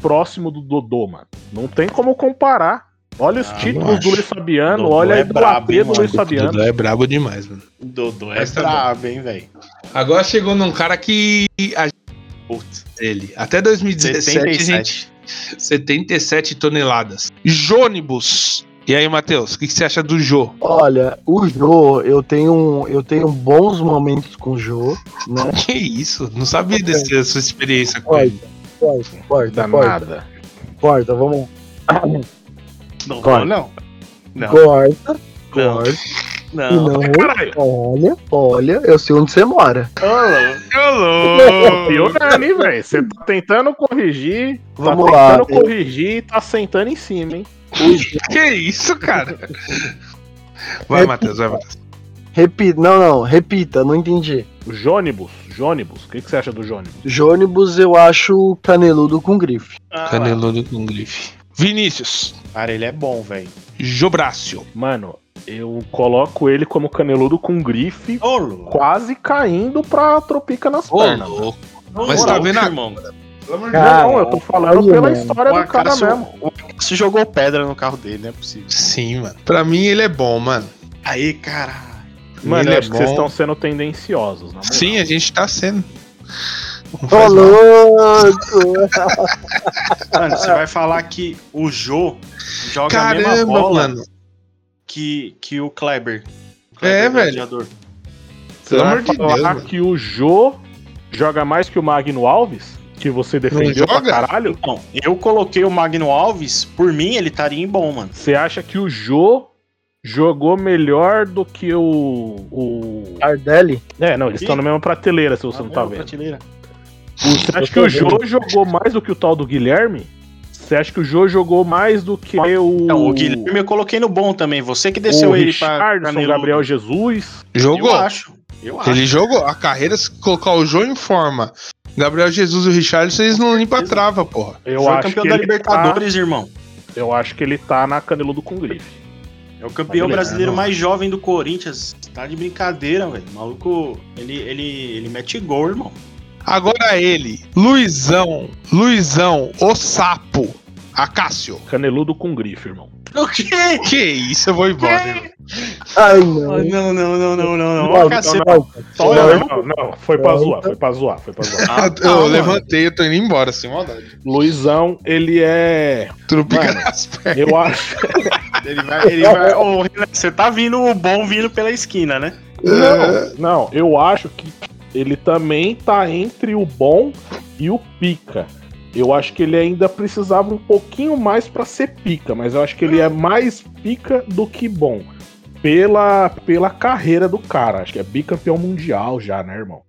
próximo do Dodô, mano. Não tem como comparar. Olha os Ah, títulos do Luiz Fabiano, Dodô olha é a idolatria do Luiz? Fabiano. Dudu é brabo demais, mano. Dodô é Mas tá brabo, hein, velho. Agora chegou num cara que a Putz. dele. Até 2017, 77. gente. 77 toneladas. Jônibus. E aí, Matheus, o que, que você acha do Jô? Olha, o Jô, eu tenho, eu tenho bons momentos com o Jô, né? *laughs* Que isso? Não sabia dessa sua experiência com ele. Corta, corta, corta, corta, vamos. Não, Corta. não. Não, Corta, não, corta. *laughs* Não. não, olha, olha, eu sei onde você mora. Ô, Piorando, *laughs* hein, velho? Você tá tentando corrigir, Vamos tá lá, tentando eu- corrigir e tá sentando em cima, hein? *laughs* Que isso, cara? Vai, Matheus, vai, Matheus. Repita, não, não, repita, não entendi. Jônibus, Jônibus, o que, que você acha do Jônibus? Jônibus eu acho caneludo com grife. Ah, Caneludo com grife. Vinícius. Cara, ele é bom, velho. Jobrácio. Mano, eu coloco ele como caneludo com grife, louco. quase caindo pra tropica nas Ô, pernas. louco. Ô, Mas tá vendo a- irmão? Cara, não, eu tô falando aí, pela mano. história O do cara mesmo. o Acácio jogou pedra no carro dele, não é possível. Sim, mano. Pra mim ele é bom, mano. Aí, cara. Mano, ele eu é acho que vocês bom. estão sendo tendenciosos, na moral. Sim, a gente tá sendo. Ô, louco! *laughs* Mano, você vai falar que o Jô joga a mesma Caramba, bola mano. que, que o Kleber. O É, velho. gladiador. Você Pelo vai amor de falar Deus, mano. que o Jô joga mais que o Magno Alves? Que você defendeu pra caralho? Não, eu coloquei o Magno Alves, por mim ele estaria em bom, mano. Você acha que o Jô jogou melhor do que o. o... Tardelli? É, não, eles estão na mesma prateleira, se você não tá Ah, vendo. prateleira. Você acha que o Jô jogou mais do que o tal do Guilherme? Você acha que o Jô jogou mais do que o. Não, o Guilherme eu coloquei no bom também. Você que desceu o ele pra Richardson, Caneludo. Gabriel Jesus. Jogou. Eu acho. Eu acho. Ele jogou. A carreira, se colocar o João em forma, Gabriel Jesus e o Richard, vocês não limpam a trava, porra. Eu Foi acho campeão que da ele Libertadores, irmão. Tá, eu acho que ele tá na caneludo com grife. É o campeão brasileiro mais jovem do Corinthians. Tá de brincadeira, velho. O maluco, ele, ele, ele mete gol, irmão. Agora ele, Luizão, Luizão, o sapo, Acácio. Caneludo com grife, irmão. O quê? Que isso, eu vou embora. irmão. Ai, não. Não, não, não, não, não, não. Só Não, eu. não, não, foi pra zoar, foi pra zoar, foi pra zoar. *laughs* Ah, eu tá, mano. levantei, eu tô indo embora, sem maldade. Luizão, ele é. Trupica Mano, nas pernas. Eu acho. *laughs* Ele vai, ele vai. Ô, Renan, você tá vindo o bom vindo pela esquina, né? Não, não, eu acho que ele também tá entre o bom e o pica. Eu acho que ele ainda precisava um pouquinho mais pra ser pica, mas eu acho que ele é mais pica do que bom. Pela, pela carreira do cara. Acho que é bicampeão mundial já, né, irmão?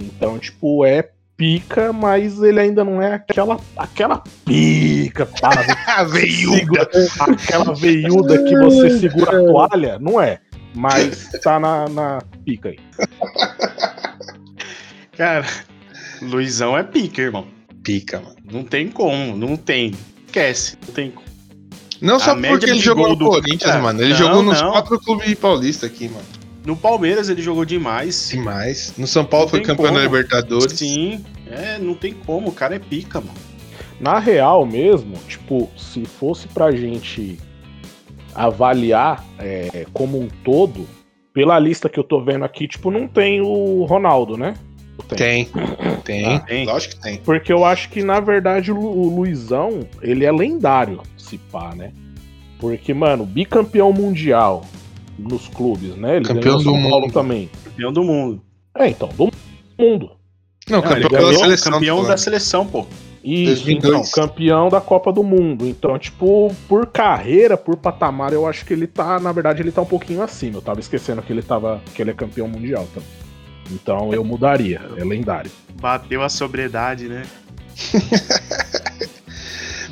Então, tipo, é pica, mas ele ainda não é aquela, aquela pica, pá, *laughs* veio. segura, aquela veiuda que você segura a toalha, não é. Mas tá na, na pica aí. *laughs* Cara, Luizão é pica, irmão. Pica, mano. Não tem como, não tem. Esquece, não tem como. Não só A porque ele jogou no do Corinthians, cara. mano. Ele Não, jogou nos não. quatro clubes paulistas aqui, mano. No Palmeiras ele jogou demais. Demais. No São Paulo Não foi tem campeão da como. Libertadores. Sim, é, não tem como, o cara é pica, mano. Na real mesmo, tipo, se fosse pra gente avaliar é, como um todo, pela lista que eu tô vendo aqui, tipo, não tem o Ronaldo, né? Tem. Tem. Ah, tem. Lógico que tem. Porque eu acho que, na verdade, o Lu- o Luizão, ele é lendário, se pá, né? Porque, mano, bicampeão mundial nos clubes, né? Ele Campeão São do Paulo mundo. também. Campeão do mundo. É, então, do mundo. Não, Não, ele campeão da ganhou, seleção. campeão da seleção, pô. Isso, 2002. então, campeão da Copa do Mundo. Então, tipo, por carreira, por patamar, eu acho que ele tá, na verdade, ele tá um pouquinho acima. Eu tava esquecendo que ele tava, que ele é campeão mundial também. Então eu mudaria, é lendário. Bateu a sobriedade, né? *laughs*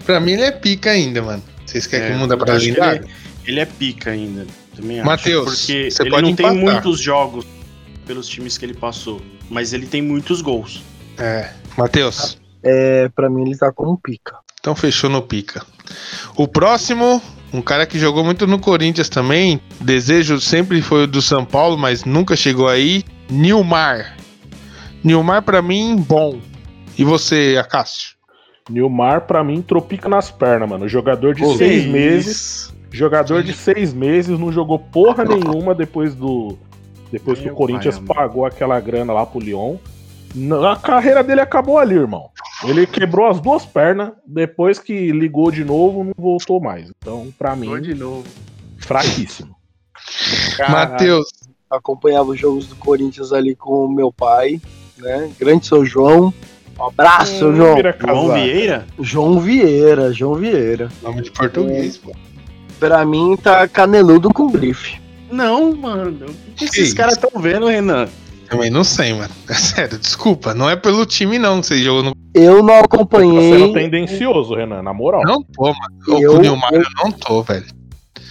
Pra mim ele é pica ainda, mano. Vocês querem É, que muda pra acho que lendário? Ele é pica ainda. Também acho. Matheus, Porque você ele pode não tem empatar. muitos jogos pelos times que ele passou. Mas ele tem muitos gols. É. Matheus, É, pra mim ele tá como pica. então fechou no pica. O próximo, um cara que jogou muito no Corinthians também. Desejo sempre foi o do São Paulo, mas nunca chegou aí. Nilmar. Nilmar pra mim, bom. E você, Acácio? Nilmar, pra mim, tropica nas pernas, mano. Jogador de Ô, seis Que meses. Jogador de seis meses, não jogou porra nenhuma depois do. Depois que Meu o Corinthians pai, pagou aquela grana lá pro Lyon. A carreira dele acabou ali, irmão. Ele quebrou as duas pernas, depois que ligou de novo, não voltou mais. Então, pra mim, de novo. fraquíssimo. Matheus. Acompanhava os jogos do Corinthians ali com o meu pai, né? Grande seu João. Um abraço, seu João. João. Vieira? João Vieira, João Vieira. Nome de português, pô. Pra mim tá caneludo com grife. Não, mano. O que Que esses caras estão vendo, Renan? Também não sei, mano. *laughs* É sério, desculpa. Não é pelo time, não, que você jogou no. Eu não Tá acompanhei. sendo tendencioso, Renan, na moral. Não tô, mano. Eu- com o Nilmar eu- eu não tô, velho.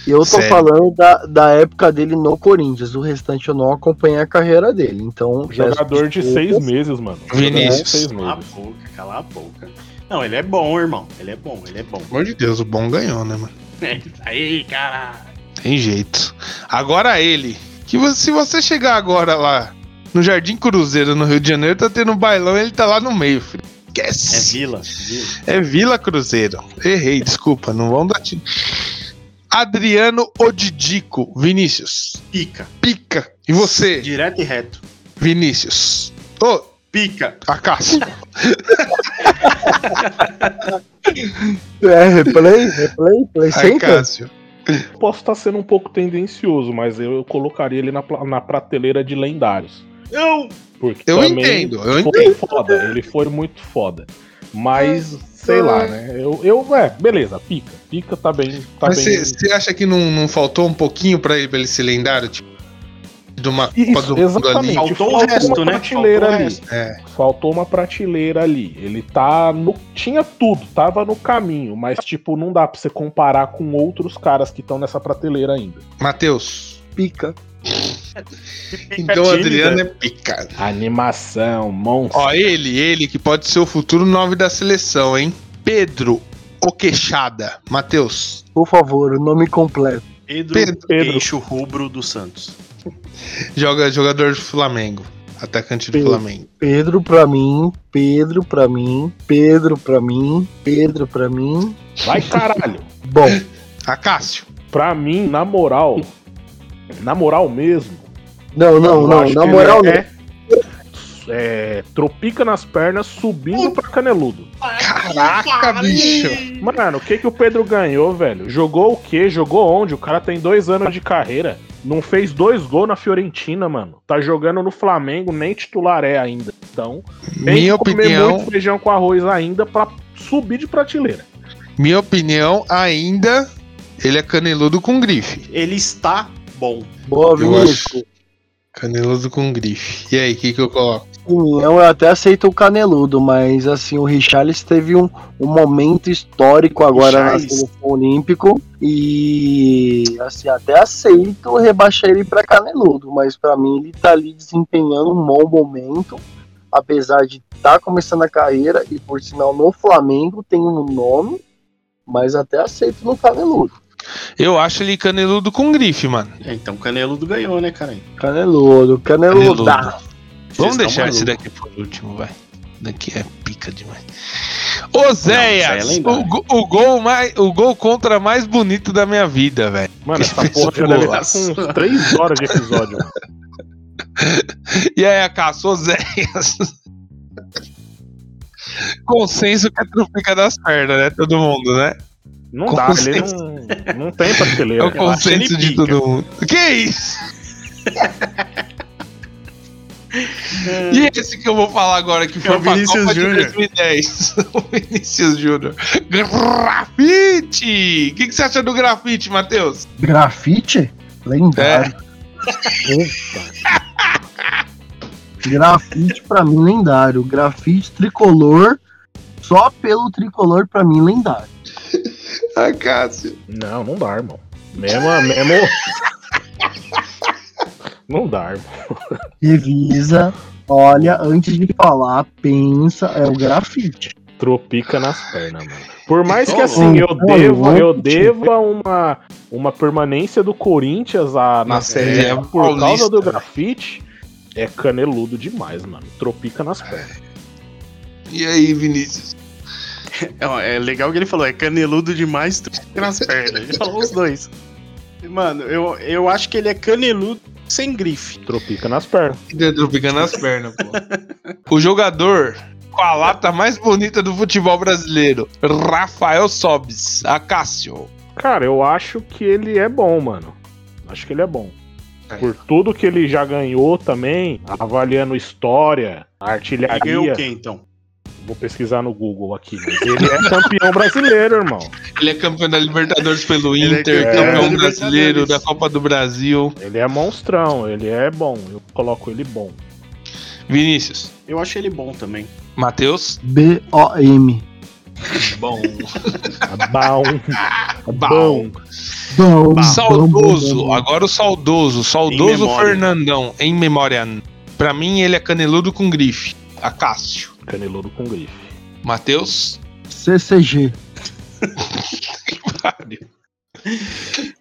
Eu tô Sério? falando da, da época dele no Corinthians. O restante eu não acompanhei a carreira dele. Então. Jogador de seis meses, mano. Vinícius. Seis Cala a meses. boca, cala a boca. Não, ele é bom, irmão. Ele é bom, ele é bom. Pelo amor de Deus, o bom ganhou, né, mano? É isso aí, cara. Tem jeito. Agora ele. Que você- se você chegar agora lá no Jardim Cruzeiro, no Rio de Janeiro, tá tendo um bailão ele tá lá no meio, filho. É Esquece. Vila. Vila. É Vila Cruzeiro. Errei, desculpa, não vamos dar tiro. Adriano Odidico, Vinícius. Pica. Pica. E você, Direto e reto. Vinícius? Ô, Pica. Acácio. *laughs* É, replay, replay, play Ai, center. Cássio. Posso estar sendo um pouco tendencioso, mas eu, eu colocaria ele na, na prateleira de lendários. Eu Porque também entendo, eu foi entendo. foda, ele foi muito foda. Mas, sei lá, né? Eu, eu é, beleza, pica. Pica tá bem. Tá Mas você acha que não, não faltou um pouquinho pra ele, pra ele ser lendário? Tipo, de uma Isso, Copa do Mundo exatamente. ali? Faltou o Faltou resto, uma né? prateleira Faltou ali. resto. É. Faltou uma prateleira ali. Ele tá no. Tinha tudo, tava no caminho, mas, tipo, não dá pra você comparar com outros caras que estão nessa prateleira ainda. Matheus. Pica. Então o. Adriano é pica. Animação, monstro. Ó, ele, ele que pode ser o futuro 9 da seleção, hein? Pedro O Queixada. Matheus. Por favor, o nome completo. Pedro, Pedro. Pedro. Queixo Rubro dos Santos. Joga, jogador do Flamengo. Atacante do Pedro. Flamengo. Pedro pra mim, Pedro pra mim, Pedro pra mim, Pedro pra mim. Vai caralho. Bom, Acácio. Pra mim, na moral, na moral mesmo. não, não, não, na moral não. é, é, tropica nas pernas, subindo pra caneludo. Caraca, bicho. Mano, o que que o Pedro ganhou, velho? Jogou o quê? Jogou onde? O cara tem dois anos de carreira. Não fez dois gols na Fiorentina, mano. Tá jogando no Flamengo, nem titular é ainda. Então, tem Minha que comer opinião, muito feijão com arroz ainda pra subir de prateleira. minha opinião, ainda ele é caneludo com grife. Ele está bom. Boa, Eu Vinícius. Caneludo com grife. E aí, o que, que eu coloco? eu até aceito o caneludo, mas assim, o Richarlison teve um, um momento histórico agora na seleção olímpico e assim, até aceito rebaixar ele pra caneludo, mas pra mim ele tá ali desempenhando um bom momento, apesar de estar tá começando a carreira e por sinal no Flamengo tem um nome, mas até aceito no caneludo. Eu acho ele caneludo com grife, mano. É, Então Caneludo ganhou, né, cara? Caneludo, caneludo. Caneludo. Vamos deixar tão esse daqui por último, vai. Daqui é pica demais. Oséias! Não, é o, o gol mais, o gol contra mais bonito da minha vida, velho. Mano, *laughs* essa porra já deve estar golaço. com uns 3 horas de episódio. *laughs* E aí, a caça, Oséias. Consenso que é trupica das pernas, né? Todo mundo, né? Não dá, ele não, não tem É prateleira. o acho ele consenso de pica. todo mundo. Que isso? *laughs* E esse que eu vou falar agora, que É foi o pra Vinícius Copa Júnior. 2010. *laughs* o Vinícius Júnior. Grafite! O que, que você acha do grafite, Matheus? Grafite? Lendário. Grafite pra mim lendário. Grafite tricolor, só pelo tricolor pra mim lendário. A *laughs* Cássio. Não, não dá, irmão. Mesmo, mesmo. *laughs* Não dá, irmão. Revisa, olha, antes de falar, pensa, é o grafite. Tropica nas pernas, mano. Por mais que assim, eu deva, eu deva uma, uma permanência do Corinthians a, na Série é por paulista, causa do grafite, é caneludo demais, mano. Tropica nas pernas. E aí, Vinícius? *laughs* É, é legal que ele falou, é caneludo demais nas pernas. Ele falou os dois. Mano, eu, eu acho que ele é caneludo sem grife. Tropica nas pernas. Tropica nas pernas, pô. O jogador com a lata mais bonita do futebol brasileiro, Rafael Sobis, Acácio. Cara, eu acho que ele é bom, mano. Acho que ele é bom. É. Por tudo que ele já ganhou também, avaliando história, Ele ganhou artilharia. o quê, então? Vou pesquisar no Google aqui, mas ele é campeão brasileiro, irmão. Ele é campeão da Libertadores pelo é Inter, campeão campeão da brasileiro da Copa do Brasil. Ele é monstrão, ele é bom. Eu coloco ele bom. Vinícius. Eu acho ele bom também. Matheus. *laughs* B-O-M. Bom. Bom. Bom. Bom, Saudoso, agora o saudoso, saudoso memória. Fernandão, em memória. Pra mim, ele é caneludo com grife. Acácio. Caneludo com grife. Matheus. CCG. *laughs*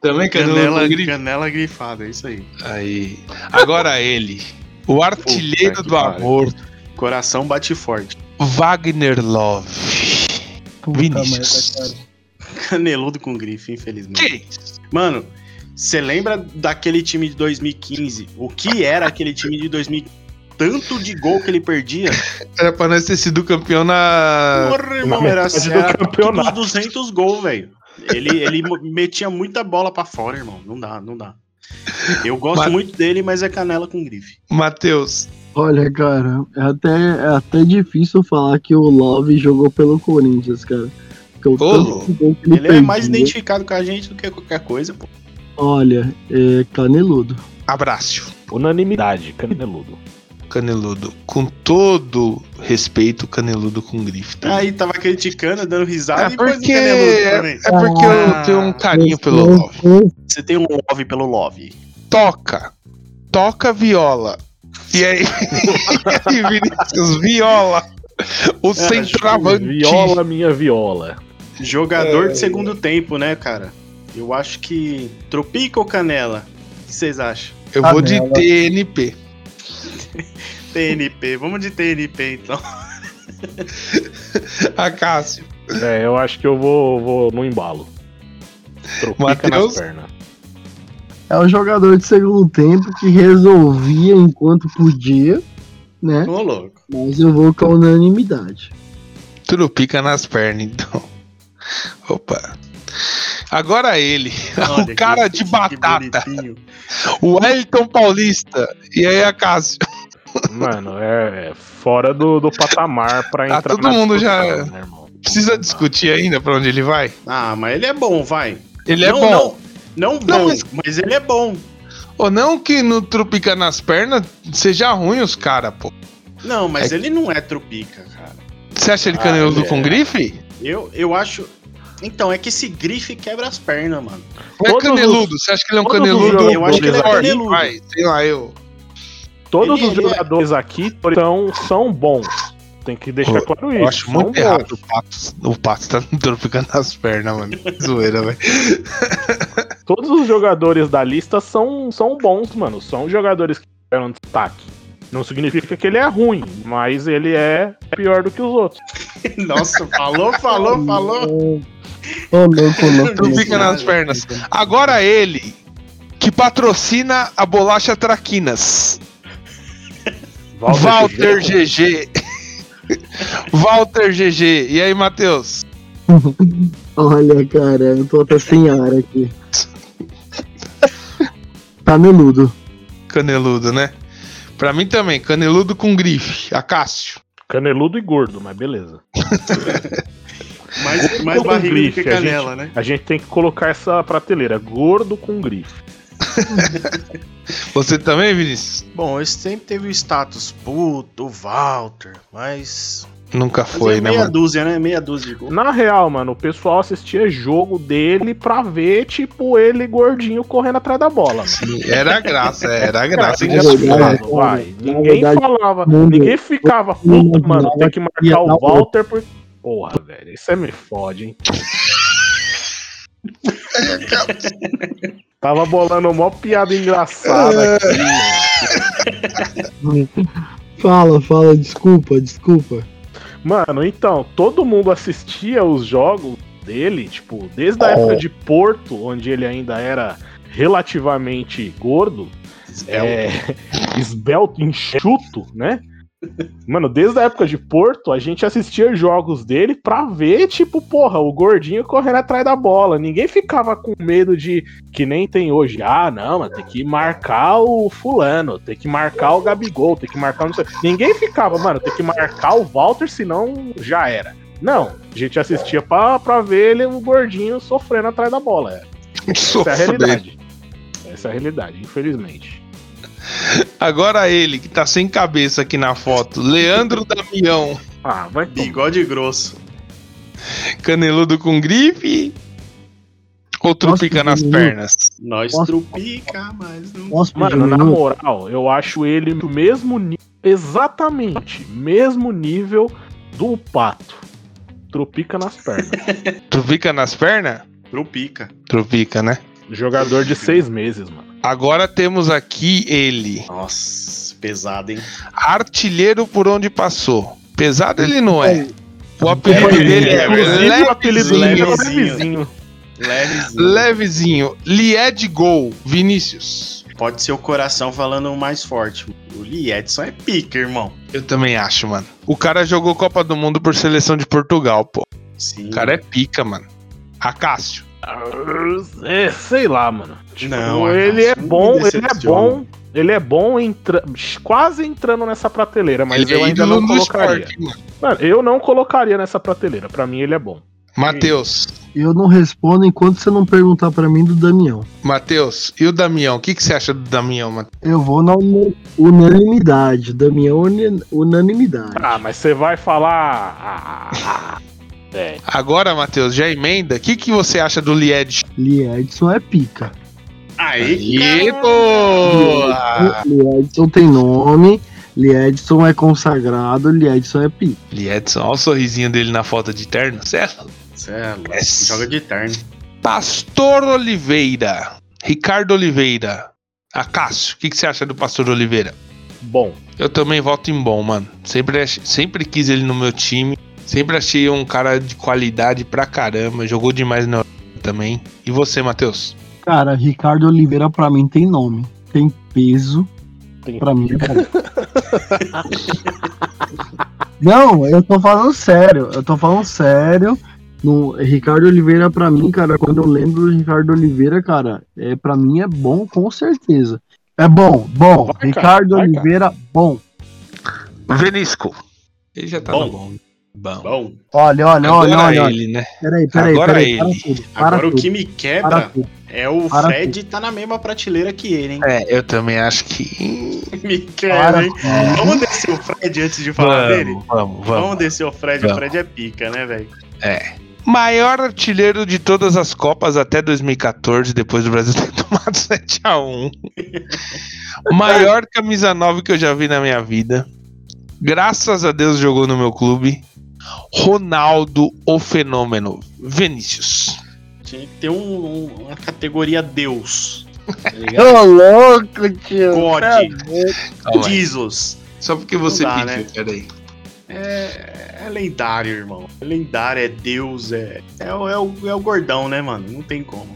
Também caneludo Canela, com grife. canela grifada, é isso aí. Aí. Agora ele. O artilheiro Puta do amor, Coração bate forte. Wagner Love. Puta Vinícius. merda. Caneludo com grife, infelizmente. Que? Mano, você lembra daquele time de 2015? O que era aquele time de 2015? Tanto de gol que ele perdia. Era pra nós ter sido campeão na. Porra, irmão, Na era, metade do era campeonato. tudo uns 200 gols, velho. Ele, ele metia muita bola pra fora, irmão. Não dá, não dá. Eu gosto muito dele, mas é canela com grife. Matheus. Olha, cara, é até, é até difícil falar que o Love jogou pelo Corinthians, cara. Porque o tanto de gol que ele, Ele é mais perdia, identificado com a gente do que qualquer coisa, pô. Olha, é caneludo. Abraço. Unanimidade, caneludo. Caneludo. Com todo respeito, caneludo com grife. tá? Aí tava criticando, dando risada É e porque, também. é porque eu tenho um carinho pelo Love. Você tem um love pelo love. Toca. Toca viola. E aí, *laughs* e Vinícius, viola. O centroavante. Viola, minha viola. Jogador É. de segundo tempo, né, cara? Eu acho que Tropica ou Canela? O que vocês acham? Eu vou de Canela. TNP. *laughs* TNP, vamos de TNP então. *laughs* Acácio. É, eu acho que eu vou, vou no embalo. Tropica Matheus? nas pernas. É um jogador de segundo tempo que resolvia enquanto podia, né? Ô, louco. Mas eu vou com a unanimidade. Trupica nas pernas, então. *laughs* Opa. Agora ele. Olha o cara que- de que batata. O Wellington Paulista. E aí, Acácio. Mano, é, é fora do, do patamar pra Ah, entrar todo na mundo já- né, irmão? Precisa discutir ainda pra onde ele vai? Ah, mas ele é bom, vai. Ele é não, bom. Não, não bom, Não, mas... mas- ele é bom. Ou não que no Trupica nas pernas seja ruim os caras, pô. Não, mas É- ele não é Tropica, cara. Você acha ele Ah, caneludo é. com grife? Eu, eu acho... Então, é que esse grife quebra as pernas, mano. Não é caneludo. Você acha que ele é um caneludo? Eu acho que ele é caneludo. Vai, sei lá, eu. Todos Ele- os ele é- jogadores aqui são, são bons. Tem que deixar claro isso. Eu acho são muito bons. errado o Pato. O Pato tá no Trupica nas pernas, mano. Zoeira, velho. *laughs* Todos os jogadores da lista são, são bons, mano. São jogadores que tiveram destaque. Não significa que ele é ruim, mas ele é pior do que os outros. *laughs* Nossa, falou, falou, falou. Ô, louco, louco. Trupica nas pernas. Agora ele, que patrocina a bolacha Traquinas. Walter GG. Walter GG. *laughs* E aí, Matheus? Olha, cara, eu tô até sem ar aqui. Caneludo. Caneludo, né? Pra mim também, caneludo com grife. Acácio. Caneludo e gordo, mas beleza. *laughs* Mais, mais barriga grife, que a canela, né? A gente tem que colocar essa prateleira. Gordo com grife. *laughs* Você também, Vinícius? Bom, esse sempre teve o status puto, o Walter, mas. Nunca mas foi, é né, meia mano? dúzia, né? Meia dúzia de gol. Na real, mano, o pessoal assistia jogo dele pra ver, tipo, ele gordinho correndo atrás da bola. Sim, era a graça, era a graça. Cara, é verdade. engraçado, vai. Ninguém verdade, falava, ninguém ficava, puta, mano, tem que marcar o Walter por. Porra, velho, isso é me fode, hein? *laughs* *laughs* Tava bolando mó piada engraçada aqui. *laughs* Fala, fala, desculpa, desculpa. Mano, então, todo mundo assistia os jogos dele, tipo, desde a época de Porto, onde ele ainda era relativamente gordo, é, *laughs* esbelto, enxuto, né? Mano, desde a época de Porto, a gente assistia jogos dele pra ver, tipo, porra, o gordinho correndo atrás da bola. Ninguém ficava com medo de, que nem tem hoje, ah, não, mas tem que marcar o fulano, tem que marcar o Gabigol, tem que marcar o. Ninguém ficava, mano, tem que marcar o Walter, senão já era. Não, a gente assistia pra, pra ver ele, o gordinho, sofrendo atrás da bola. *laughs* Essa é a realidade. Essa é a realidade, infelizmente. Agora ele, que tá sem cabeça aqui na foto. Leandro Damião. Ah, vai. Bigode grosso. Caneludo com grife? Ou trupica nas pernas? Nós trupica, mas não. Mano, um na moral, eu acho ele do mesmo nível, exatamente, mesmo nível do pato. Tropica nas pernas. *laughs* Trupica nas pernas? Trupica. Trupica, né? Jogador de seis meses, mano. Agora temos aqui ele. Nossa, pesado, hein? Artilheiro por onde passou. Pesado ele não é. O apelido é Inclusive, o apelido dele é levezinho. levezinho. Levezinho. levezinho. Lied Gol, Vinícius. Pode ser o coração falando mais forte. O Lee Edson é pica, irmão. Eu também acho, mano. O cara jogou Copa do Mundo por seleção de Portugal, pô. Sim. O cara é pica, mano. Acácio. É, sei lá, mano. Tipo, Não, ele é bom, ele é bom. Ele é bom entra... quase entrando nessa prateleira, mas ele eu é ainda não colocaria. esporte, mano. Mano, eu não colocaria nessa prateleira. Pra mim, ele é bom. Matheus. Eu não respondo enquanto você não perguntar pra mim do Damião. Matheus, e o Damião? O que, que você acha do Damião, Matheus? Eu vou na unanimidade. Damião, unanimidade. Ah, mas você vai falar. Ah, ah, é. Agora, Matheus, já emenda. O que, que você acha do Lied? Lee Edson é pica. Aí, Ih, cara. boa! Lee Edson tem nome. Lee Edson é consagrado. Lee Edson é pica. Liedson, olha o sorrisinho dele na foto de terno. Certo? É louco. Yes. Joga de terno. Pastor Oliveira. Ricardo Oliveira. Acácio, o que, que você acha do Pastor Oliveira? Bom. Eu também voto em bom, mano. Sempre, sempre quis ele no meu time. Sempre achei um cara de qualidade pra caramba. Jogou demais na Europa também. E você, Matheus? Cara, Ricardo Oliveira pra mim tem nome. Tem peso. Tem- Pra mim é bom. *laughs* Não, eu tô falando sério. Eu tô falando sério. No, Ricardo Oliveira, pra mim, cara, quando eu lembro do Ricardo Oliveira, cara, é, pra mim é bom, com certeza. É bom, bom. Vai, Ricardo vai, Oliveira, bom. Venisco. Ele já tá Bom. no bom. Bom. Bom. Olha, olha, Agora olha, olha. olha. ele, né? Peraí, peraí, Agora peraí. Para ele. tudo. Para Agora o tudo. que me Para quebra tudo. é o Para Fred tá na mesma prateleira que ele, hein? É, eu também acho que. *laughs* Me Para quebra, hein? tudo. Vamos descer o Fred antes de falar dele? Vamos, vamos, Vamos vamos. descer o Fred. Vamos. O Fred é pica, né, velho? Maior artilheiro de todas as Copas até 2014, depois do Brasil ter *laughs* tomado 7x1. *laughs* Maior camisa 9 que eu já vi na minha vida. Graças a Deus jogou no meu clube. Ronaldo, o fenômeno. Vinícius. Tinha que ter um- um- uma categoria Deus. Tá ligado? Ô, louco, tio. God. Tá aí. Jesus. Só porque você dá, pediu, né? peraí. É, é lendário, irmão. É lendário, é Deus, é, é, o- é, o, é o gordão, né, mano? Não tem como.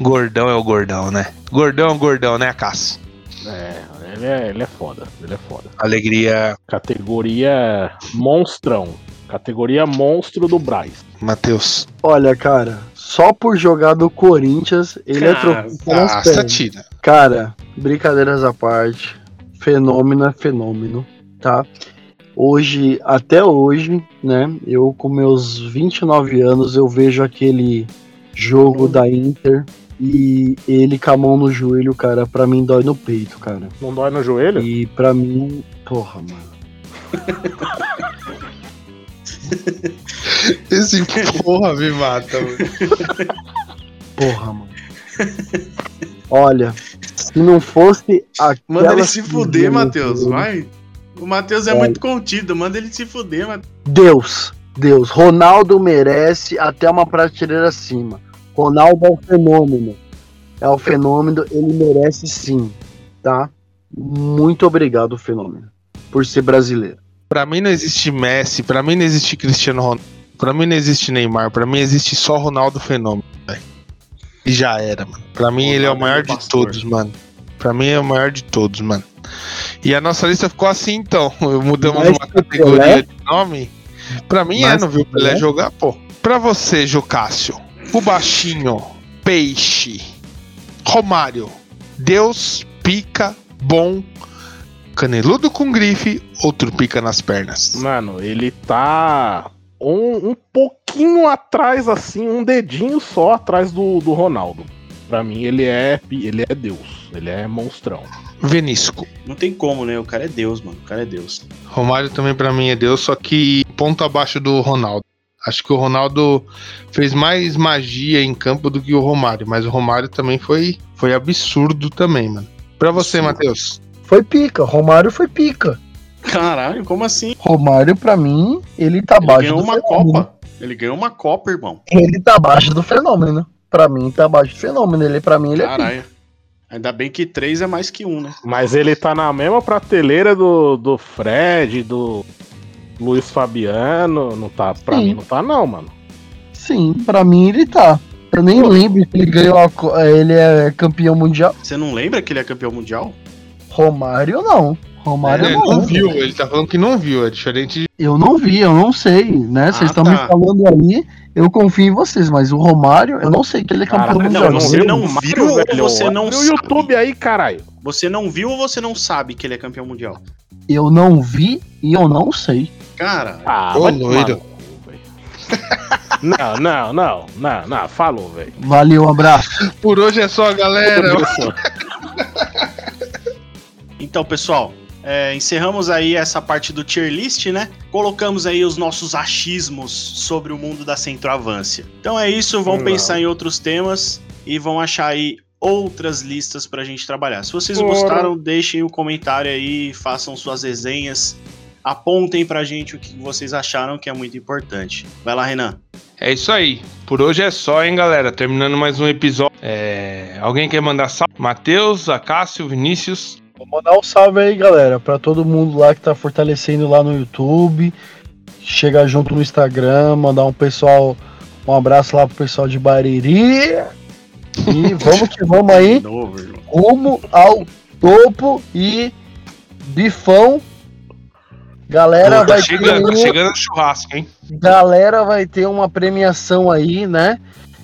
Gordão é o gordão, né? Gordão é o gordão, né, Cássio? É, ele é, ele é foda. Ele é foda. Alegria, Categoria monstrão. Categoria monstro do Braz. Matheus. Olha, cara, só por jogar do Corinthians, ele é Cara, Ah, pernas. tira. Cara, brincadeiras à parte, fenômeno é fenômeno, tá? Hoje, até hoje, né, eu com meus 29 anos, eu vejo aquele jogo da Inter e ele com a mão no joelho, cara, pra mim dói no peito, cara. Não dói no joelho? E pra mim, porra, mano. *laughs* Esse porra me mata, mano. Porra, mano. Olha, se não fosse aquela Manda ele se fuder, Matheus. Vai. O Matheus é Vai. muito contido. Manda ele se fuder, Matheus. Deus, Deus. Ronaldo merece até uma prateleira acima. Ronaldo é um fenômeno. É o fenômeno, ele merece sim, tá? Muito obrigado, fenômeno, por ser brasileiro. Pra mim não existe Messi, pra mim não existe Cristiano Ronaldo, pra mim não existe Neymar, pra mim existe só Ronaldo Fenômeno, velho. E já era, mano. Pra mim ele é o Ronaldo maior é de todos, mano. Pra mim é o maior de todos, mano. E a nossa lista ficou assim então. *laughs* Mudamos Mais uma categoria Pelé? de nome. Pra mim Mais é, não viu o Pelé Pelé? jogar, pô. Pra você, Jocássio, o baixinho, peixe, Romário, Deus, pica, bom, caneludo com grife, outro pica nas pernas. Mano, ele tá um, um pouquinho atrás, assim, um dedinho só atrás do, do Ronaldo. Pra mim, ele é, ele é Deus. Ele é monstrão. Venisco. Não tem como, né? O cara é Deus, mano. O cara é Deus. Romário também pra mim é Deus, só que ponto abaixo do Ronaldo. Acho que o Ronaldo fez mais magia em campo do que o Romário, mas o Romário também foi, foi absurdo também, mano. Pra você, Matheus. Foi pica. Romário foi pica. Caralho, como assim? Romário, pra mim, ele tá Ele abaixo ganhou do uma fenômeno. Copa. Ele ganhou uma Copa, irmão. Ele tá abaixo do fenômeno. Pra mim, tá abaixo do fenômeno. Ele, pra mim, ele é pica. Caralho. Ainda bem que três é mais que um, né? Mas ele tá na mesma prateleira do, do Fred, do Luiz Fabiano. Não tá, pra Sim. mim não tá, não, mano. Sim, pra mim ele tá. Eu nem lembro se ele ganhou a co- ele é campeão mundial. Você não lembra que ele é campeão mundial? Romário não. Romário Ele não. não viu, ele tá falando que não viu, é diferente de. Eu não vi, eu não sei, né? Vocês Ah, estão tá. me falando aí, eu confio em vocês, mas o Romário, eu não sei que ele é campeão mundial. não, você viu, não viu ou você não Abre o sabe? YouTube aí, caralho. Você não viu ou você não sabe que ele é campeão mundial? Eu não vi e eu não sei. Cara, Ah, Ô, loiro. velho. Não, não, não, não, não, falou, velho. Valeu, um abraço. Por hoje é só, galera. Então, pessoal, é, encerramos aí essa parte do tier list, né? Colocamos aí os nossos achismos sobre o mundo da centroavância. Então é isso, vão Não. pensar em outros temas e vão achar aí outras listas pra gente trabalhar. Se vocês Bora. gostaram, deixem o comentário aí, façam suas resenhas, apontem pra gente o que vocês acharam que é muito importante. Vai lá, Renan. É isso aí. Por hoje é só, hein, galera. Terminando mais um episódio. É, Alguém quer mandar salve? Matheus, Acácio, Vinícius. Vou mandar um salve aí, galera, pra todo mundo lá que tá fortalecendo lá no YouTube. Chegar junto no Instagram, mandar um pessoal, um abraço lá pro pessoal de Bariri. E *laughs* vamos que vamos aí. Rumo ao topo e bifão. Galera Pô, tá vai chegando, tá ter, chegando o churrasco, hein? galera vai ter uma premiação aí, né?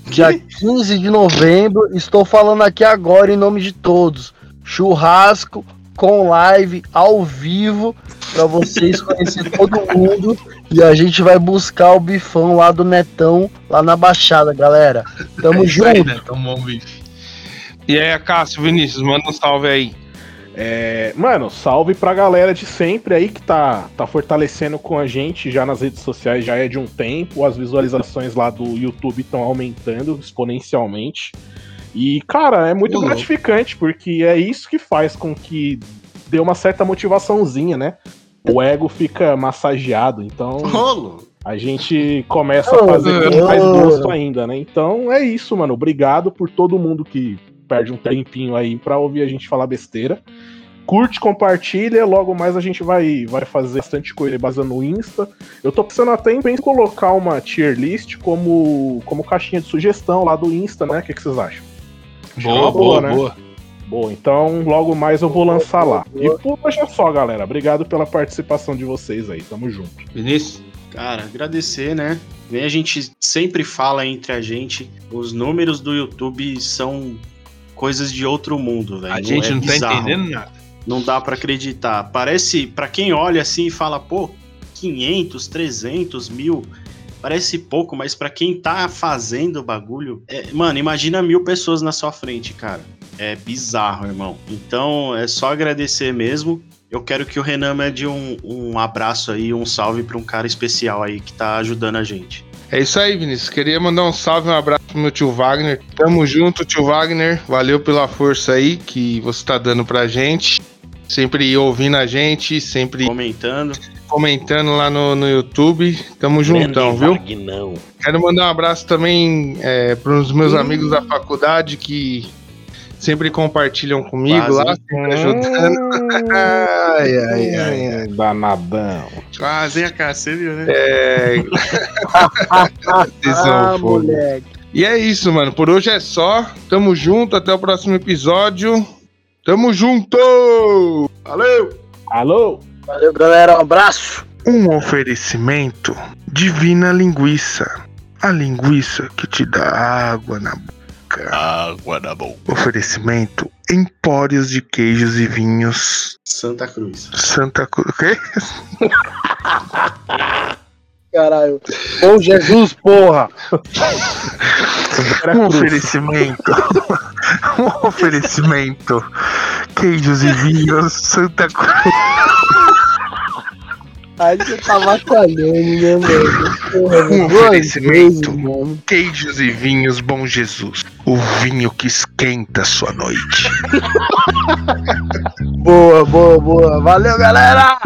Dia *laughs* 15 de novembro. Estou falando aqui agora em nome de todos. Churrasco com live ao vivo para vocês *laughs* conhecerem todo mundo e a gente vai buscar o bifão lá do Netão lá na Baixada, galera. Tamo É aí, junto. né? Tamo bom, bife. E aí, Acácio, Vinícius, manda um salve aí. É, mano, salve pra galera de sempre aí que tá, tá fortalecendo com a gente já nas redes sociais, já é de um tempo. As visualizações lá do YouTube estão aumentando exponencialmente. E, cara, é muito gratificante, porque é isso que faz com que dê uma certa motivaçãozinha, né? O ego fica massageado, então Rolo. a gente começa a fazer com mais gosto ainda, né? Então é isso, mano. Obrigado por todo mundo que perde um tempinho aí pra ouvir a gente falar besteira. Curte, compartilha, logo mais a gente vai, vai fazer bastante coisa baseada no Insta. Eu tô pensando até em colocar uma tier list como, como caixinha de sugestão lá do Insta, né? O que, que vocês acham? Boa, boa, boa, né? boa. Boa, então logo mais eu vou lançar lá. E por hoje é só, galera. Obrigado pela participação de vocês aí. Tamo junto. Vinícius? Cara, agradecer, né? Vem a gente sempre fala entre a gente, os números do YouTube são coisas de outro mundo, velho. A gente é não tá bizarro. entendendo nada. Não dá pra acreditar. Parece, pra quem olha assim e fala, pô, 500, 300 mil, parece pouco, mas pra quem tá fazendo o bagulho, é- mano, imagina mil pessoas na sua frente, cara. É bizarro, irmão. Então é só agradecer mesmo. Eu quero que o Renan mande um, um abraço aí, um salve pra um cara especial aí que tá ajudando a gente. É isso aí, Vinícius. Queria mandar um salve, um abraço pro meu tio Wagner. Tamo junto, tio Wagner. Valeu pela força aí que você tá dando pra gente. Sempre ouvindo a gente, sempre Comentando. Comentando lá no, no YouTube. Tamo juntão, viu? Não. Quero mandar um abraço também é, para os meus amigos da faculdade que sempre compartilham comigo Quase. lá, sempre ajudando. *laughs* Ai, ai, ai, ai. Danadão. Quase a viu, né? É... *laughs* Vocês são Ah, moleque. E é isso, mano. Por hoje é só. Tamo junto. Até o próximo episódio. Tamo junto! Valeu! Alô? Valeu, galera. Um abraço. Um oferecimento Divina Linguiça. A linguiça que te dá água na boca. Água da boca. Oferecimento Empórios de Queijos e Vinhos Santa Cruz. Santa Cruz. O quê? *laughs* Caralho. Ô, Jesus, porra. Um oferecimento. *laughs* um oferecimento. Queijos e vinhos Santa Cruz. Aí você tá avacalhando, né, mano? Porra, Um oferecimento. mano. Queijos e vinhos, bom Jesus. O vinho que esquenta sua noite. *laughs* Boa, boa, boa. Valeu, galera!